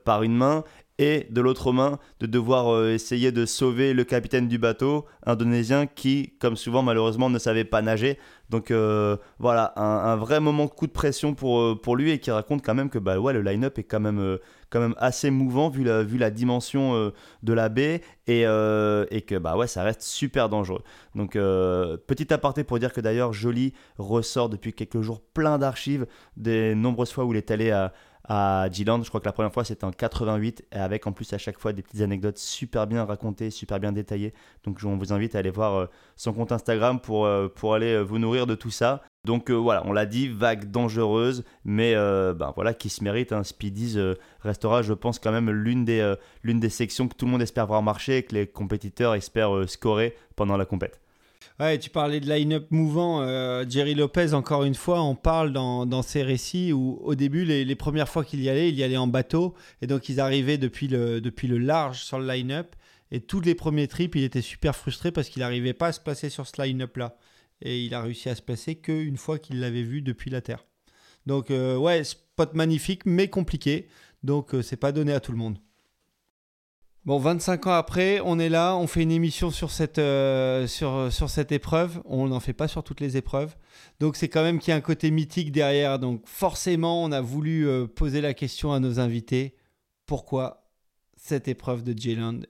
par une main et de l'autre main de devoir euh, essayer de sauver le capitaine du bateau indonésien qui, comme souvent malheureusement, ne savait pas nager. Donc euh, voilà, un, vrai moment coup de pression pour, euh, pour lui et qui raconte quand même que bah, ouais, le line-up est quand même, quand même assez mouvant vu la, vu la dimension de la baie et, et, que bah, ouais, ça reste super dangereux. Donc petit aparté pour dire que d'ailleurs Jolie ressort depuis quelques jours plein d'archives des nombreuses fois où il est allé à à G-Land. Je crois que la première fois c'était en 88 et avec en plus à chaque fois des petites anecdotes super bien racontées, super bien détaillées. Donc on vous invite à aller voir euh, son compte Instagram pour, euh, pour aller euh, vous nourrir de tout ça. Donc voilà, on l'a dit, vague dangereuse, mais ben, voilà, qui se mérite. Hein. Speedies restera, je pense, quand même l'une des, l'une des sections que tout le monde espère voir marcher et que les compétiteurs espèrent scorer pendant la compète. Ouais, tu parlais de line-up mouvant. Euh, Jerry Lopez, encore une fois, on parle dans, ses récits où, au début, les, premières fois qu'il y allait, il y allait en bateau. Et donc, ils arrivaient depuis le, depuis le large sur le line-up. Et tous les premiers trips, il était super frustré parce qu'il n'arrivait pas à se placer sur ce line-up-là. Et il a réussi à se placer qu'une fois qu'il l'avait vu depuis la Terre. Donc, euh, ouais, spot magnifique, mais compliqué. Donc, euh, c'est pas donné à tout le monde. Bon, 25 ans après, on est là, on fait une émission sur cette, euh, sur, sur cette épreuve. On n'en fait pas sur toutes les épreuves. Donc c'est quand même qu'il y a un côté mythique derrière. Donc forcément, on a voulu euh, poser la question à nos invités. Pourquoi cette épreuve de J-Land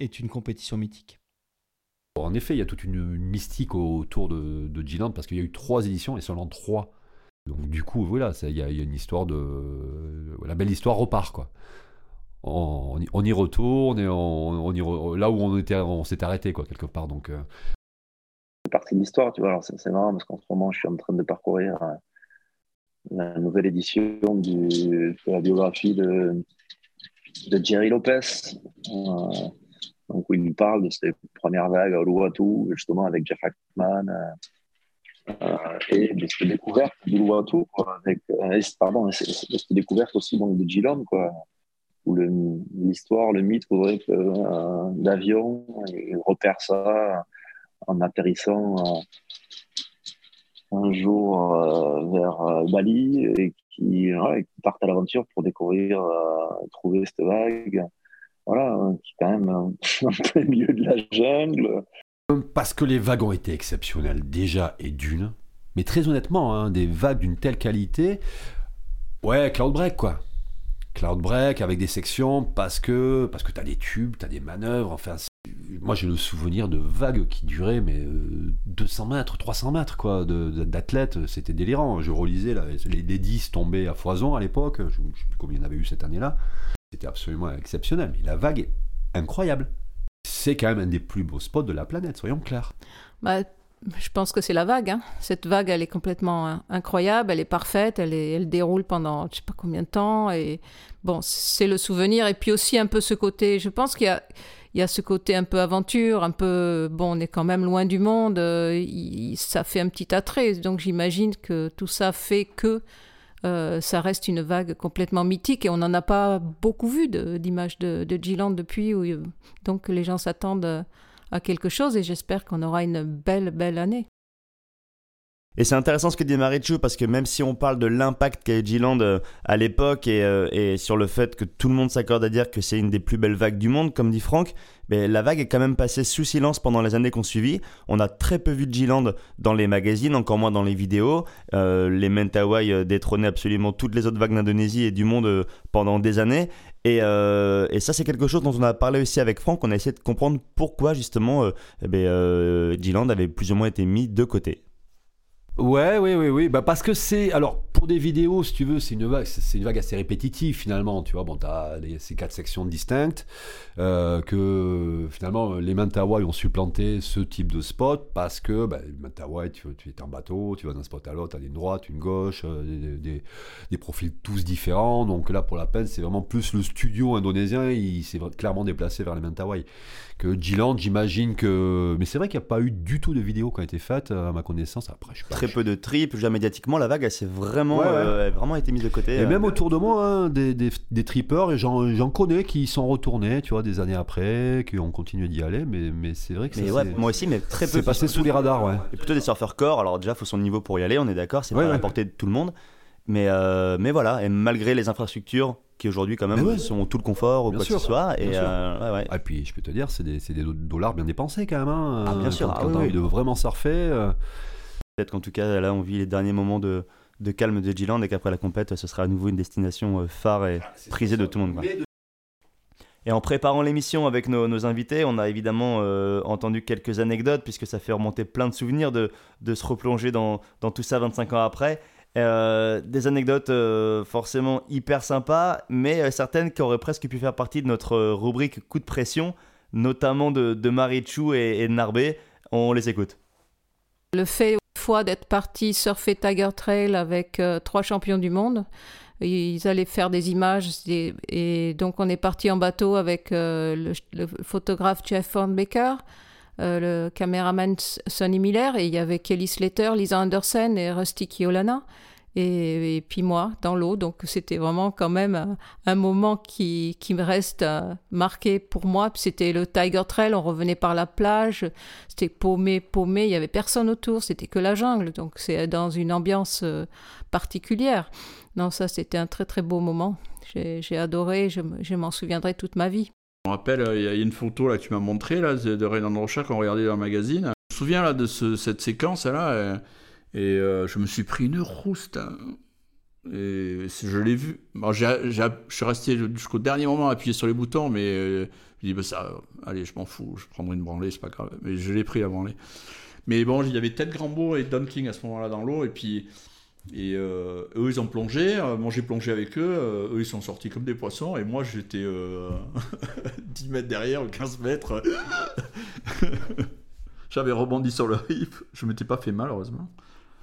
est une compétition mythique? En effet, il y a toute une, mystique autour de, de G-Land parce qu'il y a eu trois éditions et seulement trois. Donc du coup, voilà, il y, a une histoire de... La belle histoire repart, quoi on, y retourne et on, y là où on était, on s'est arrêté quoi quelque part. Donc euh. c'est partie de l'histoire, tu vois. c'est marrant parce qu'en ce moment, je suis en train de parcourir euh, la nouvelle édition de la biographie de, Jerry Lopez. Euh, donc où il parle de ses premières vagues à Uluwatu, justement avec Jeff Hackman. et de cette découverte d'Uluwatu, avec, pardon, cette découverte aussi donc, de Geelong, quoi où l'histoire, le, mythe voudrait que l'avion repère ça en atterrissant euh, un jour euh, vers euh, Bali et qui, partent à l'aventure pour découvrir, trouver cette vague. Voilà, qui est quand même en plein milieu de la jungle. Parce que les vagues ont été exceptionnelles déjà et d'une. Mais très honnêtement, hein, des vagues d'une telle qualité, ouais, cloud break quoi. Cloud Break avec des sections parce que, parce que tu as des tubes, tu as des manœuvres, enfin, moi j'ai le souvenir de vagues qui duraient mais 200 mètres, 300 mètres quoi, d'athlètes, c'était délirant. Je relisais les, les 10 tombaient à foison à l'époque, je ne sais plus combien il y en avait eu cette année-là. C'était absolument exceptionnel. Mais la vague est incroyable. C'est quand même un des plus beaux spots de la planète, soyons clairs. Bah, je pense que c'est la vague. Hein. Cette vague, elle est complètement hein, incroyable, elle est parfaite, elle, est, elle déroule pendant je sais pas combien de temps. Et bon, c'est le souvenir. Et puis aussi un peu ce côté, je pense qu'il y a, il y a ce côté un peu aventure, un peu, bon, on est quand même loin du monde, euh, ça fait un petit attrait. Donc j'imagine que tout ça fait que euh, ça reste une vague complètement mythique et on n'en a pas beaucoup vu d'images de, de, depuis. Où, donc les gens s'attendent à quelque chose et j'espère qu'on aura une belle, belle année. Et c'est intéressant ce que dit Marichou parce que même si on parle de l'impact qu'a eu G-Land euh, à l'époque euh, et, sur le fait que tout le monde s'accorde à dire que c'est une des plus belles vagues du monde, comme dit Franck, mais la vague est quand même passée sous silence pendant les années qu'on suivit. On a très peu vu de G-Land dans les magazines, encore moins dans les vidéos. Euh, les Mentawai détrônaient absolument toutes les autres vagues d'Indonésie et du monde pendant des années. Et, et, ça, c'est quelque chose dont on a parlé aussi avec Franck. On a essayé de comprendre pourquoi, justement, eh ben, G-Land avait plus ou moins été mis de côté. Ouais, oui, oui, oui. Bah parce que c'est. Alors, pour des vidéos, si tu veux, c'est une vague, c'est une vague assez répétitive finalement. Tu vois, bon, t'as ces quatre sections distinctes euh, que finalement les Mentawai ont supplanté ce type de spot parce que bah, les tu, tu es en bateau, tu vas d'un spot à l'autre, t'as une droite, une gauche, euh, des, des, profils tous différents. Donc là, pour la peine, c'est vraiment plus le studio indonésien. Il s'est clairement déplacé vers les Mentawai que Gilland, j'imagine que. Mais c'est vrai qu'il n'y a pas eu du tout de vidéos qui ont été faites, à ma connaissance. Après, je Très peu de trips, déjà médiatiquement, la vague, elle s'est vraiment, euh, vraiment été mise de côté. Et même euh, autour de moi, hein, des, des, des trippers, j'en connais qui sont retournés, tu vois, des années après, qui ont continué d'y aller, mais, mais c'est vrai que mais ouais, Moi aussi, mais très peu. C'est passé sous les radars, ouais. Et plutôt des surfeurs corps, alors déjà, il faut son niveau pour y aller, on est d'accord, c'est pas à la portée de tout le monde. Mais, euh, mais voilà, et malgré les infrastructures qui aujourd'hui quand même sont tout le confort ou quoi que ce soit. Et, euh, ouais, ah, puis je peux te dire, c'est des, des, dollars bien dépensés quand même. Hein, ah, bien sûr. Quand, ah, de vraiment surfer. Euh. Peut-être qu'en tout cas, là, on vit les derniers moments de, de calme de G-Land et qu'après la compète, ce sera à nouveau une destination phare et prisée de tout le monde. Et en préparant l'émission avec nos, nos, invités, on a évidemment entendu quelques anecdotes, puisque ça fait remonter plein de souvenirs de, de se replonger dans, dans tout ça 25 ans après. Euh, des anecdotes euh, forcément hyper sympas, mais euh, certaines qui auraient presque pu faire partie de notre rubrique coup de pression, notamment de, de Marichou et, de Narbé. On les écoute. Le fait fois d'être parti surfer Tiger Trail avec trois champions du monde, ils allaient faire des images et, donc on est parti en bateau avec le, photographe Jeff Hornbaker. le caméraman Sonny Miller et il y avait Kelly Slater, Lisa Anderson et Rusty Kiolana et, puis moi dans l'eau. Donc c'était vraiment quand même un, moment qui, qui, me reste euh, marqué pour moi. C'était le Tiger Trail, on revenait par la plage, c'était paumé, paumé, il y avait personne autour, c'était que la jungle. Donc c'est dans une ambiance euh, particulière. Non, ça c'était un très très beau moment. J'ai adoré, je, m'en souviendrai toute ma vie. Je me rappelle, il y a une photo là que tu m'as montrée là, de Renan Rocha qu'on regardait dans le magazine. Je me souviens là de cette séquence là. Euh, je me suis pris une rouste. Hein. Et je l'ai vu. je suis resté jusqu'au dernier moment appuyé sur les boutons, mais euh, je dis, bah, ça, allez, je m'en fous, je prendrai une branlée, c'est pas grave. Mais je l'ai pris la branlée. Mais bon, il y avait Ted Grambo et Don King à ce moment-là dans l'eau, et puis et euh, eux, ils ont plongé, moi j'ai plongé avec eux, eux ils sont sortis comme des poissons, et moi j'étais 10 mètres derrière, 15 mètres. J'avais rebondi sur le riff, je m'étais pas fait mal, heureusement.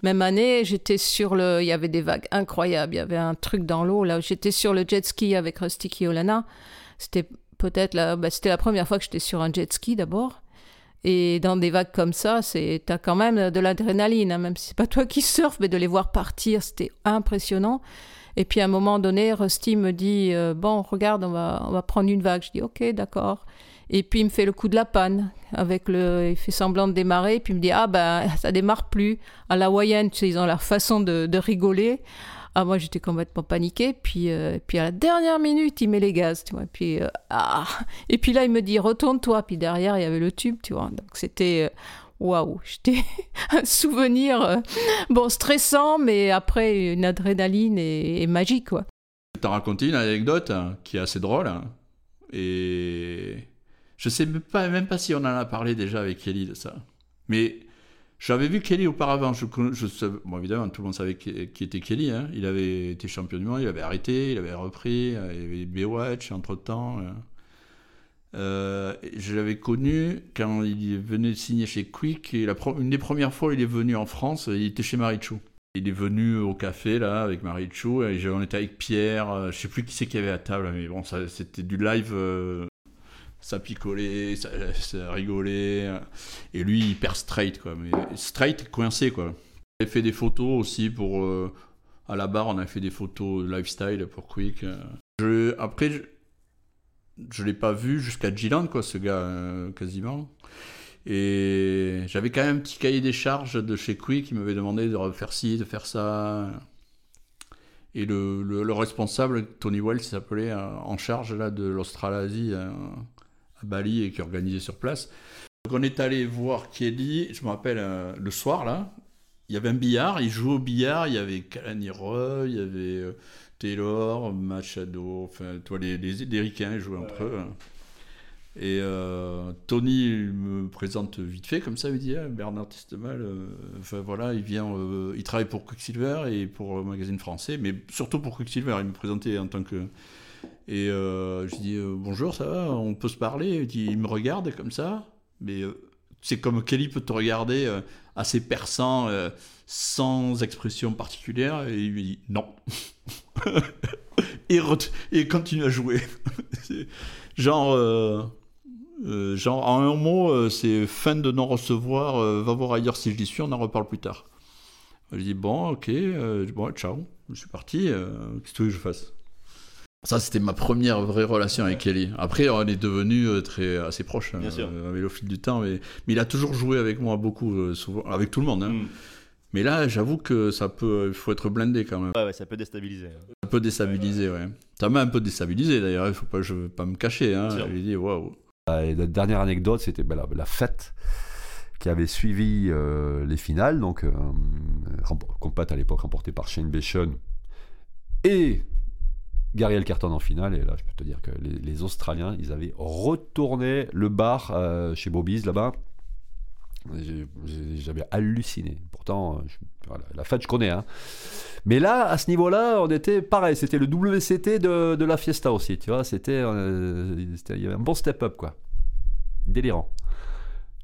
Même année, j'étais sur le. Il y avait des vagues incroyables. Il y avait un truc dans l'eau. Là, j'étais sur le jet ski avec Rusty Kiolana. C'était peut-être la. Bah, c'était la première fois que j'étais sur un jet ski d'abord. Et dans des vagues comme ça, c'est t'as quand même de l'adrénaline, hein, même si c'est pas toi qui surfe, mais de les voir partir, c'était impressionnant. Et puis à un moment donné, Rusty me dit euh, bon, regarde, on va on va prendre une vague. Je dis ok, d'accord. Et puis il me fait le coup de la panne. Avec le, il fait semblant de démarrer. Puis il me dit ah ben ça démarre plus. À la hawaïenne, tu sais, ils ont leur façon de, de rigoler. Ah, moi, j'étais complètement paniquée. Puis, euh, puis à la dernière minute, il met les gaz, tu vois. Puis, euh, ah. Et puis là, il me dit, retourne-toi. Puis derrière, il y avait le tube, tu vois. Donc c'était, euh, waouh, j'étais un souvenir, bon, stressant, mais après, une adrénaline et, magique, quoi. Tu as raconté une anecdote hein, qui est assez drôle. Hein. Et Je sais même pas, si on en a parlé déjà avec Kelly de ça. Mais j'avais vu Kelly auparavant. Je, je, bon, évidemment, tout le monde savait qui, était Kelly. Hein. Il avait été champion du monde, il avait arrêté, il avait repris. Il y avait Baywatch entre temps. Hein. Euh, je l'avais connu quand il venait signer chez Quick. Et une des premières fois, il est venu en France, il était chez Marichou. Il est venu au café là avec Marichou et on était avec Pierre. Euh, je sais plus qui c'est qu'il y avait à table, mais bon, c'était du live. Euh, ça picolait, ça, rigolait. Et lui, hyper straight, quoi. Mais straight, coincé, quoi. J'ai fait des photos aussi pour. à la barre, on a fait des photos lifestyle pour Quick. Je, après, je l'ai pas vu jusqu'à Gilland, quoi, ce gars, euh, quasiment. Et j'avais quand même un petit cahier des charges de chez Quick qui m'avait demandé de faire ci, de faire ça. Et le, le, responsable, Tony Wells, s'appelait euh, en charge là, de l'Australasie à, Bali et qui organisait sur place. Donc on est allé voir Kelly, je me rappelle, euh, le soir là, il y avait un billard, il jouait au billard, il y avait Kalani Roy, il y avait Taylor, Machado, enfin, toi, les, les, les ricains jouaient entre eux. Hein. Et euh, Tony me présente vite fait, comme ça, il dit ah, Bernard Testemal, euh, enfin voilà, il vient, euh, il travaille pour Quicksilver et pour le magazine français, mais surtout pour Quicksilver. Il me présentait en tant que. Et je dis bonjour, ça va, on peut se parler. Il, me regarde comme ça, mais c'est comme Kelly peut te regarder assez perçant, sans expression particulière, et il lui dit non. et, continue à jouer. genre, euh, euh, genre, en un mot, euh, c'est fin de non-recevoir, va voir ailleurs si je dis suis, on en reparle plus tard. Je dis bon, ok, bon, ciao, je suis parti, qu'est-ce que je fasse? Ça, c'était ma première vraie relation avec Kelly. Après, on est devenu très assez proches hein, avec le fil du temps. Mais, mais, il a toujours joué avec moi beaucoup, souvent, avec tout le monde. Hein. Mm. Mais là, j'avoue que ça peut, il faut être blindé quand même. Ouais, ouais ça peut déstabiliser. Ça peut déstabiliser, ouais. Ça m'a un peu déstabilisé d'ailleurs. Il faut pas, je veux pas me cacher. Hein. J'ai dit waouh. La dernière anecdote, c'était ben, la, fête qui avait suivi euh, les finales. Donc, euh, combat à l'époque remporté par Shane Bashon et Gary Elkerton en finale. Et là, je peux te dire que les, Australiens, ils avaient retourné le bar euh, chez Bobby's là-bas. J'avais halluciné. Pourtant, la fête, je connais. Hein. Mais là, à ce niveau-là, on était pareil. C'était le WCT de, de, la Fiesta aussi. Tu vois, c'était, euh, il y avait un bon step-up, quoi. Délirant.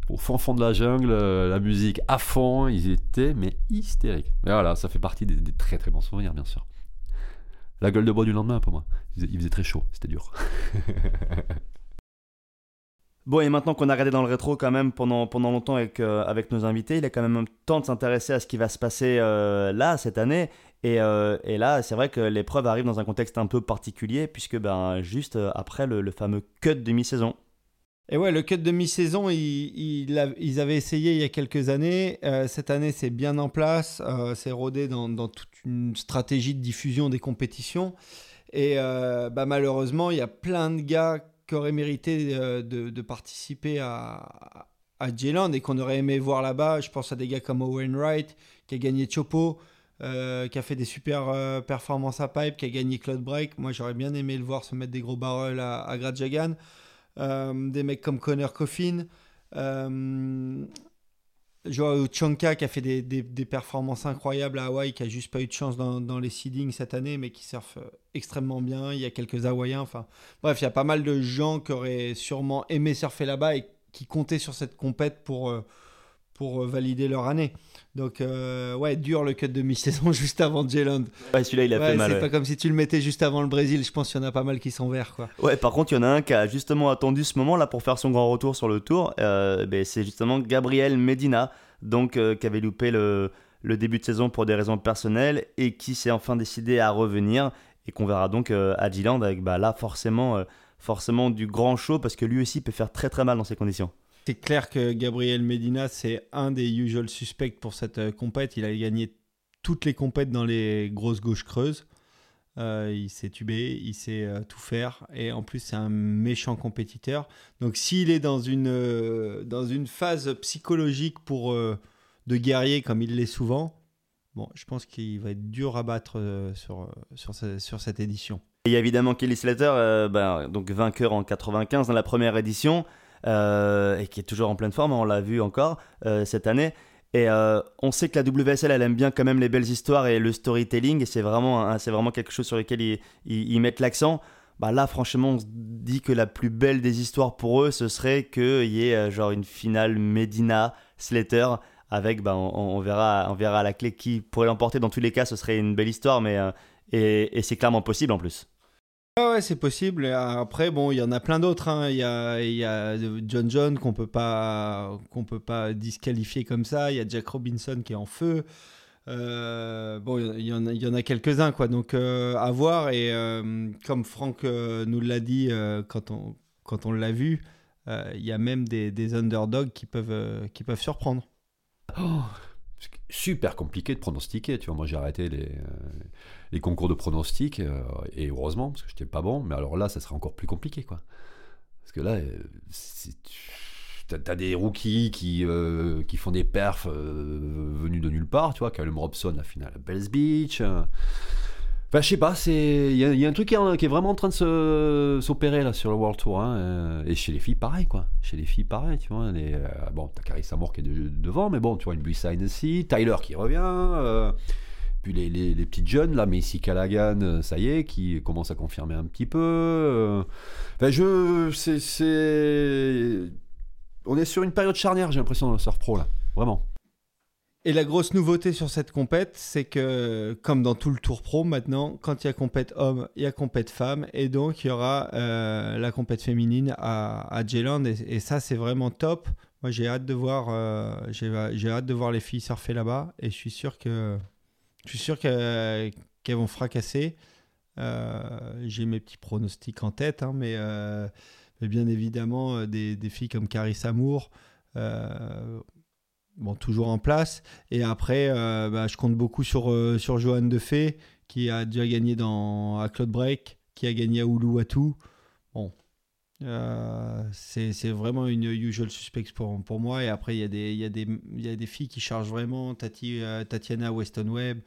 Au fond fond de la jungle, euh, la musique à fond, ils étaient mais hystériques. Mais voilà, ça fait partie des, des très très bons souvenirs, bien sûr. La gueule de bois du lendemain pour moi. Il faisait très chaud, c'était dur. Bon, et maintenant qu'on a regardé dans le rétro quand même pendant, pendant longtemps avec, euh, avec nos invités, il est quand même temps de s'intéresser à ce qui va se passer euh, là, cette année. Et, euh, et là, c'est vrai que l'épreuve arrive dans un contexte un peu particulier, puisque ben, juste après le, fameux cut de mi-saison. Et ouais, le cut de mi-saison, il, ils avaient essayé il y a quelques années. cette année, c'est bien en place. c'est rodé dans, toute une stratégie de diffusion des compétitions. Et bah, malheureusement, il y a plein de gars aurait mérité euh, de, participer à, à et qu'on aurait aimé voir là-bas. Je pense à des gars comme Owen Wright, qui a gagné Chopo, euh, qui a fait des super euh, performances à pipe, qui a gagné Cloud Break. Moi, j'aurais bien aimé le voir se mettre des gros barrels à, à Grajagan. Des mecs comme Connor Coffin. Joao Chonka qui a fait des, des, performances incroyables à Hawaï, qui a juste pas eu de chance dans, dans les seedings cette année, mais qui surfe euh, extrêmement bien. Il y a quelques Hawaïens. Enfin, bref, il y a pas mal de gens qui auraient sûrement aimé surfer là-bas et qui comptaient sur cette compète pour, euh, pour euh, valider leur année. Donc, euh, ouais, dur le cut de mi-saison juste avant Jeland. Ouais, celui-là, il a fait mal. C'est pas comme si tu le mettais juste avant le Brésil. Je pense qu'il y en a pas mal qui sont verts, quoi. Ouais, par contre, il y en a un qui a justement attendu ce moment-là pour faire son grand retour sur le tour. Euh, ben, c'est justement Gabriel Medina, donc, euh, qui avait loupé le, le, début de saison pour des raisons personnelles et qui s'est enfin décidé à revenir et qu'on verra donc à Giland avec bah, là, forcément, forcément du grand show parce que lui aussi peut faire très très mal dans ces conditions. C'est clair que Gabriel Medina, c'est un des usual suspects pour cette euh, compète. Il a gagné toutes les compètes dans les grosses gauches creuses. Euh, il sait tuber, il sait euh, tout faire. Et en plus, c'est un méchant compétiteur. Donc, s'il est dans une, dans une phase psychologique pour, de guerrier, comme il l'est souvent, bon, je pense qu'il va être dur à battre sur, sur, cette édition. Et il y a évidemment Kelly Slater, ben, donc vainqueur en 95 dans la première édition. Et qui est toujours en pleine forme, on l'a vu encore cette année. Et on sait que la WSL, elle aime bien quand même les belles histoires et le storytelling, et c'est vraiment, vraiment quelque chose sur lequel ils, mettent l'accent. Bah là, franchement, on se dit que la plus belle des histoires pour eux, ce serait qu'il y ait genre une finale Medina Slater avec, bah, on, verra, on verra à la clé qui pourrait l'emporter. Dans tous les cas, ce serait une belle histoire, mais et c'est clairement possible en plus. Ouais, c'est possible. Après, bon, il y en a plein d'autres. Hein. Il y, a, John John qu'on peut pas qu'on peut pas disqualifier comme ça. Il y a Jack Robinson qui est en feu. Euh, bon, il y en a, y en a quelques-uns, quoi. Donc, euh, à voir. Et euh, comme Franck nous l'a dit quand on, quand on l'a vu, il y a même des, des underdogs qui peuvent, qui peuvent surprendre. Oh, super compliqué de pronostiquer. Tu vois, moi, j'ai arrêté les les concours de pronostics, euh, et heureusement, parce que j'étais pas bon, mais alors là, ça serait encore plus compliqué, quoi. Parce que là, euh, t'as as des rookies qui, euh, qui font des perfs venus de nulle part, tu vois, Callum Robson, la finale à Bells Beach. Enfin, je sais pas, il y, a un truc qui est, vraiment en train de s'opérer là sur le World Tour. Hein, et chez les filles, pareil, quoi. Chez les filles, pareil, tu vois. Les, bon, t'as Carissa Moore qui est devant, mais bon, tu vois, une Buissa aussi, Tyler qui revient. Puis les, petites jeunes, là, Messi Callaghan, euh, ça y est, qui commence à confirmer un petit peu. Euh. Enfin, je. C'est. On est sur une période charnière, j'ai l'impression, dans le surf pro, là. Vraiment. Et la grosse nouveauté sur cette compète, c'est que, comme dans tout le Tour Pro maintenant, quand il y a compète homme, il y a compète femme, et donc il y aura euh, la compète féminine à, à J-Land, et, ça c'est vraiment top. Moi j'ai hâte de voir, j'ai hâte de voir les filles surfer là-bas, et je suis sûr qu'elles vont fracasser. Euh, j'ai mes petits pronostics en tête, hein, mais, euh, bien évidemment, euh, des, filles comme Carissa Moore, bon, toujours en place. Et après, bah, je compte beaucoup sur, sur Johan Defay, qui a déjà gagné dans, à Claude Break, qui a gagné à Uluwatu. Bon, c'est vraiment une usual suspect pour, pour moi. Et après, il y, a des, y, y a des filles qui chargent vraiment. Tati, Tatiana Weston Webb.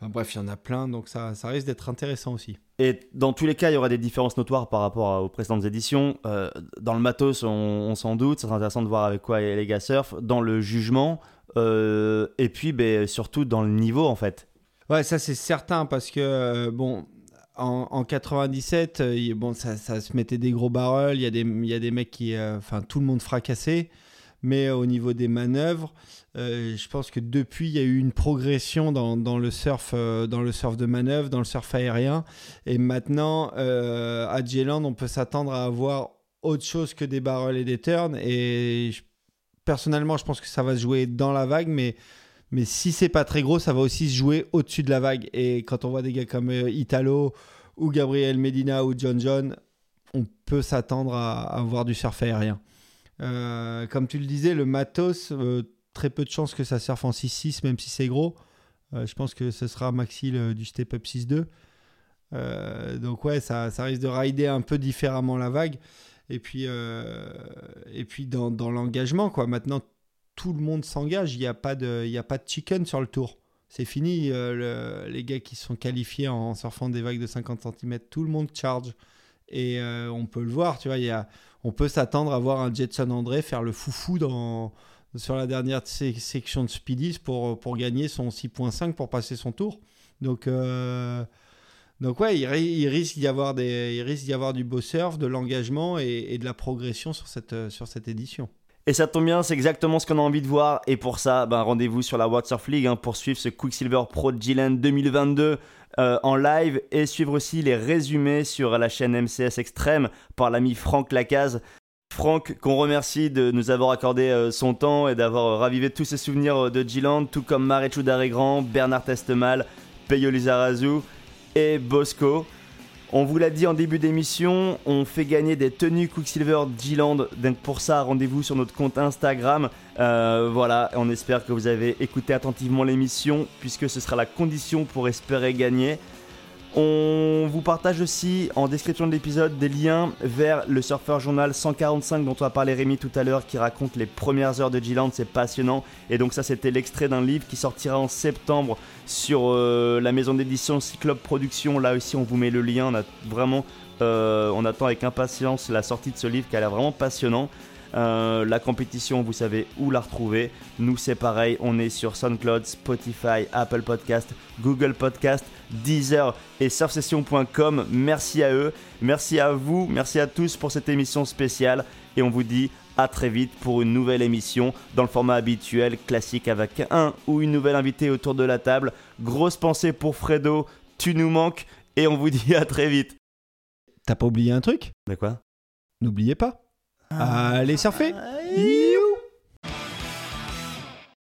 Enfin, bref, il y en a plein. Donc ça, ça risque d'être intéressant aussi. Et dans tous les cas, il y aura des différences notoires par rapport aux précédentes éditions. Euh, dans le matos, on, s'en doute. C'est intéressant de voir avec quoi les gars surfent. Dans le jugement. Euh, et puis, ben, surtout dans le niveau, en fait. Ouais, ça c'est certain parce que, euh, bon, en, 97, euh, bon, ça, se mettait des gros barrels, il y, a des, il y a des mecs qui. Euh, enfin, tout le monde fracassé. Mais au niveau des manœuvres, euh, je pense que depuis, il y a eu une progression dans, le, surf, dans le surf de manœuvre, dans le surf aérien. Et maintenant, à J-Land, on peut s'attendre à avoir autre chose que des barrels et des turns. Et personnellement, je pense que ça va se jouer dans la vague, mais mais si c'est pas très gros, ça va aussi se jouer au-dessus de la vague. Et quand on voit des gars comme euh, Italo ou Gabriel Medina ou John John, on peut s'attendre à, avoir voir du surf aérien. Euh, comme tu le disais, le matos, euh, très peu de chances que ça surfe en 6-6, même si c'est gros. je pense que ce sera Maxi du Step Up 6-2. donc ouais, ça, risque de rider un peu différemment la vague. Et puis, et puis dans, dans l'engagement, quoi. Maintenant, tout le monde s'engage. Il n'y a, pas de, a pas de chicken sur le tour. C'est fini. Euh, les gars qui sont qualifiés en, surfant des vagues de 50 cm, tout le monde charge. Et euh, on peut le voir, tu vois, il y a, on peut s'attendre à voir un Jetson André faire le foufou sur la dernière section de Speedies pour, gagner son 6.5 pour passer son tour. Donc, euh, donc ouais, il, risque d'y avoir, avoir du beau surf, de l'engagement et, de la progression sur cette édition. Et ça tombe bien, c'est exactement ce qu'on a envie de voir. Et pour ça, ben, rendez-vous sur la Surf League hein, pour suivre ce Quicksilver Pro G-Land 2022 euh, en live et suivre aussi les résumés sur la chaîne MCS Extrême par l'ami Franck Lacaze. Franck, qu'on remercie de nous avoir accordé euh, son temps et d'avoir ravivé tous ses souvenirs euh, de G-Land, tout comme Maréchou Daré-Grand, Bernard Testemal, Peyo Lizarazu et Bosco. On vous l'a dit en début d'émission, on fait gagner des tenues Quicksilver G-Land. Donc pour ça, rendez-vous sur notre compte Instagram. Euh, voilà, on espère que vous avez écouté attentivement l'émission, puisque ce sera la condition pour espérer gagner. On vous partage aussi en description de l'épisode des liens vers le Surfer Journal 145 dont on a parlé Rémi tout à l'heure qui raconte les premières heures de G-Land, c'est passionnant. Et donc ça c'était l'extrait d'un livre qui sortira en septembre sur euh, la maison d'édition Cyclope Productions. Là aussi on vous met le lien, on. Euh, on attend avec impatience la sortie de ce livre qui a l'air vraiment passionnant. Euh, la compétition, vous savez où la retrouver. Nous, c'est pareil, on est sur SoundCloud, Spotify, Apple Podcast, Google Podcast, Deezer et surfsession.com. Merci à eux, merci à vous, merci à tous pour cette émission spéciale et on vous dit à très vite pour une nouvelle émission dans le format habituel, classique avec un ou une nouvelle invitée autour de la table. Grosse pensée pour Fredo, tu nous manques et on vous dit à très vite. T'as pas oublié un truc? De quoi? N'oubliez pas. Allez surfer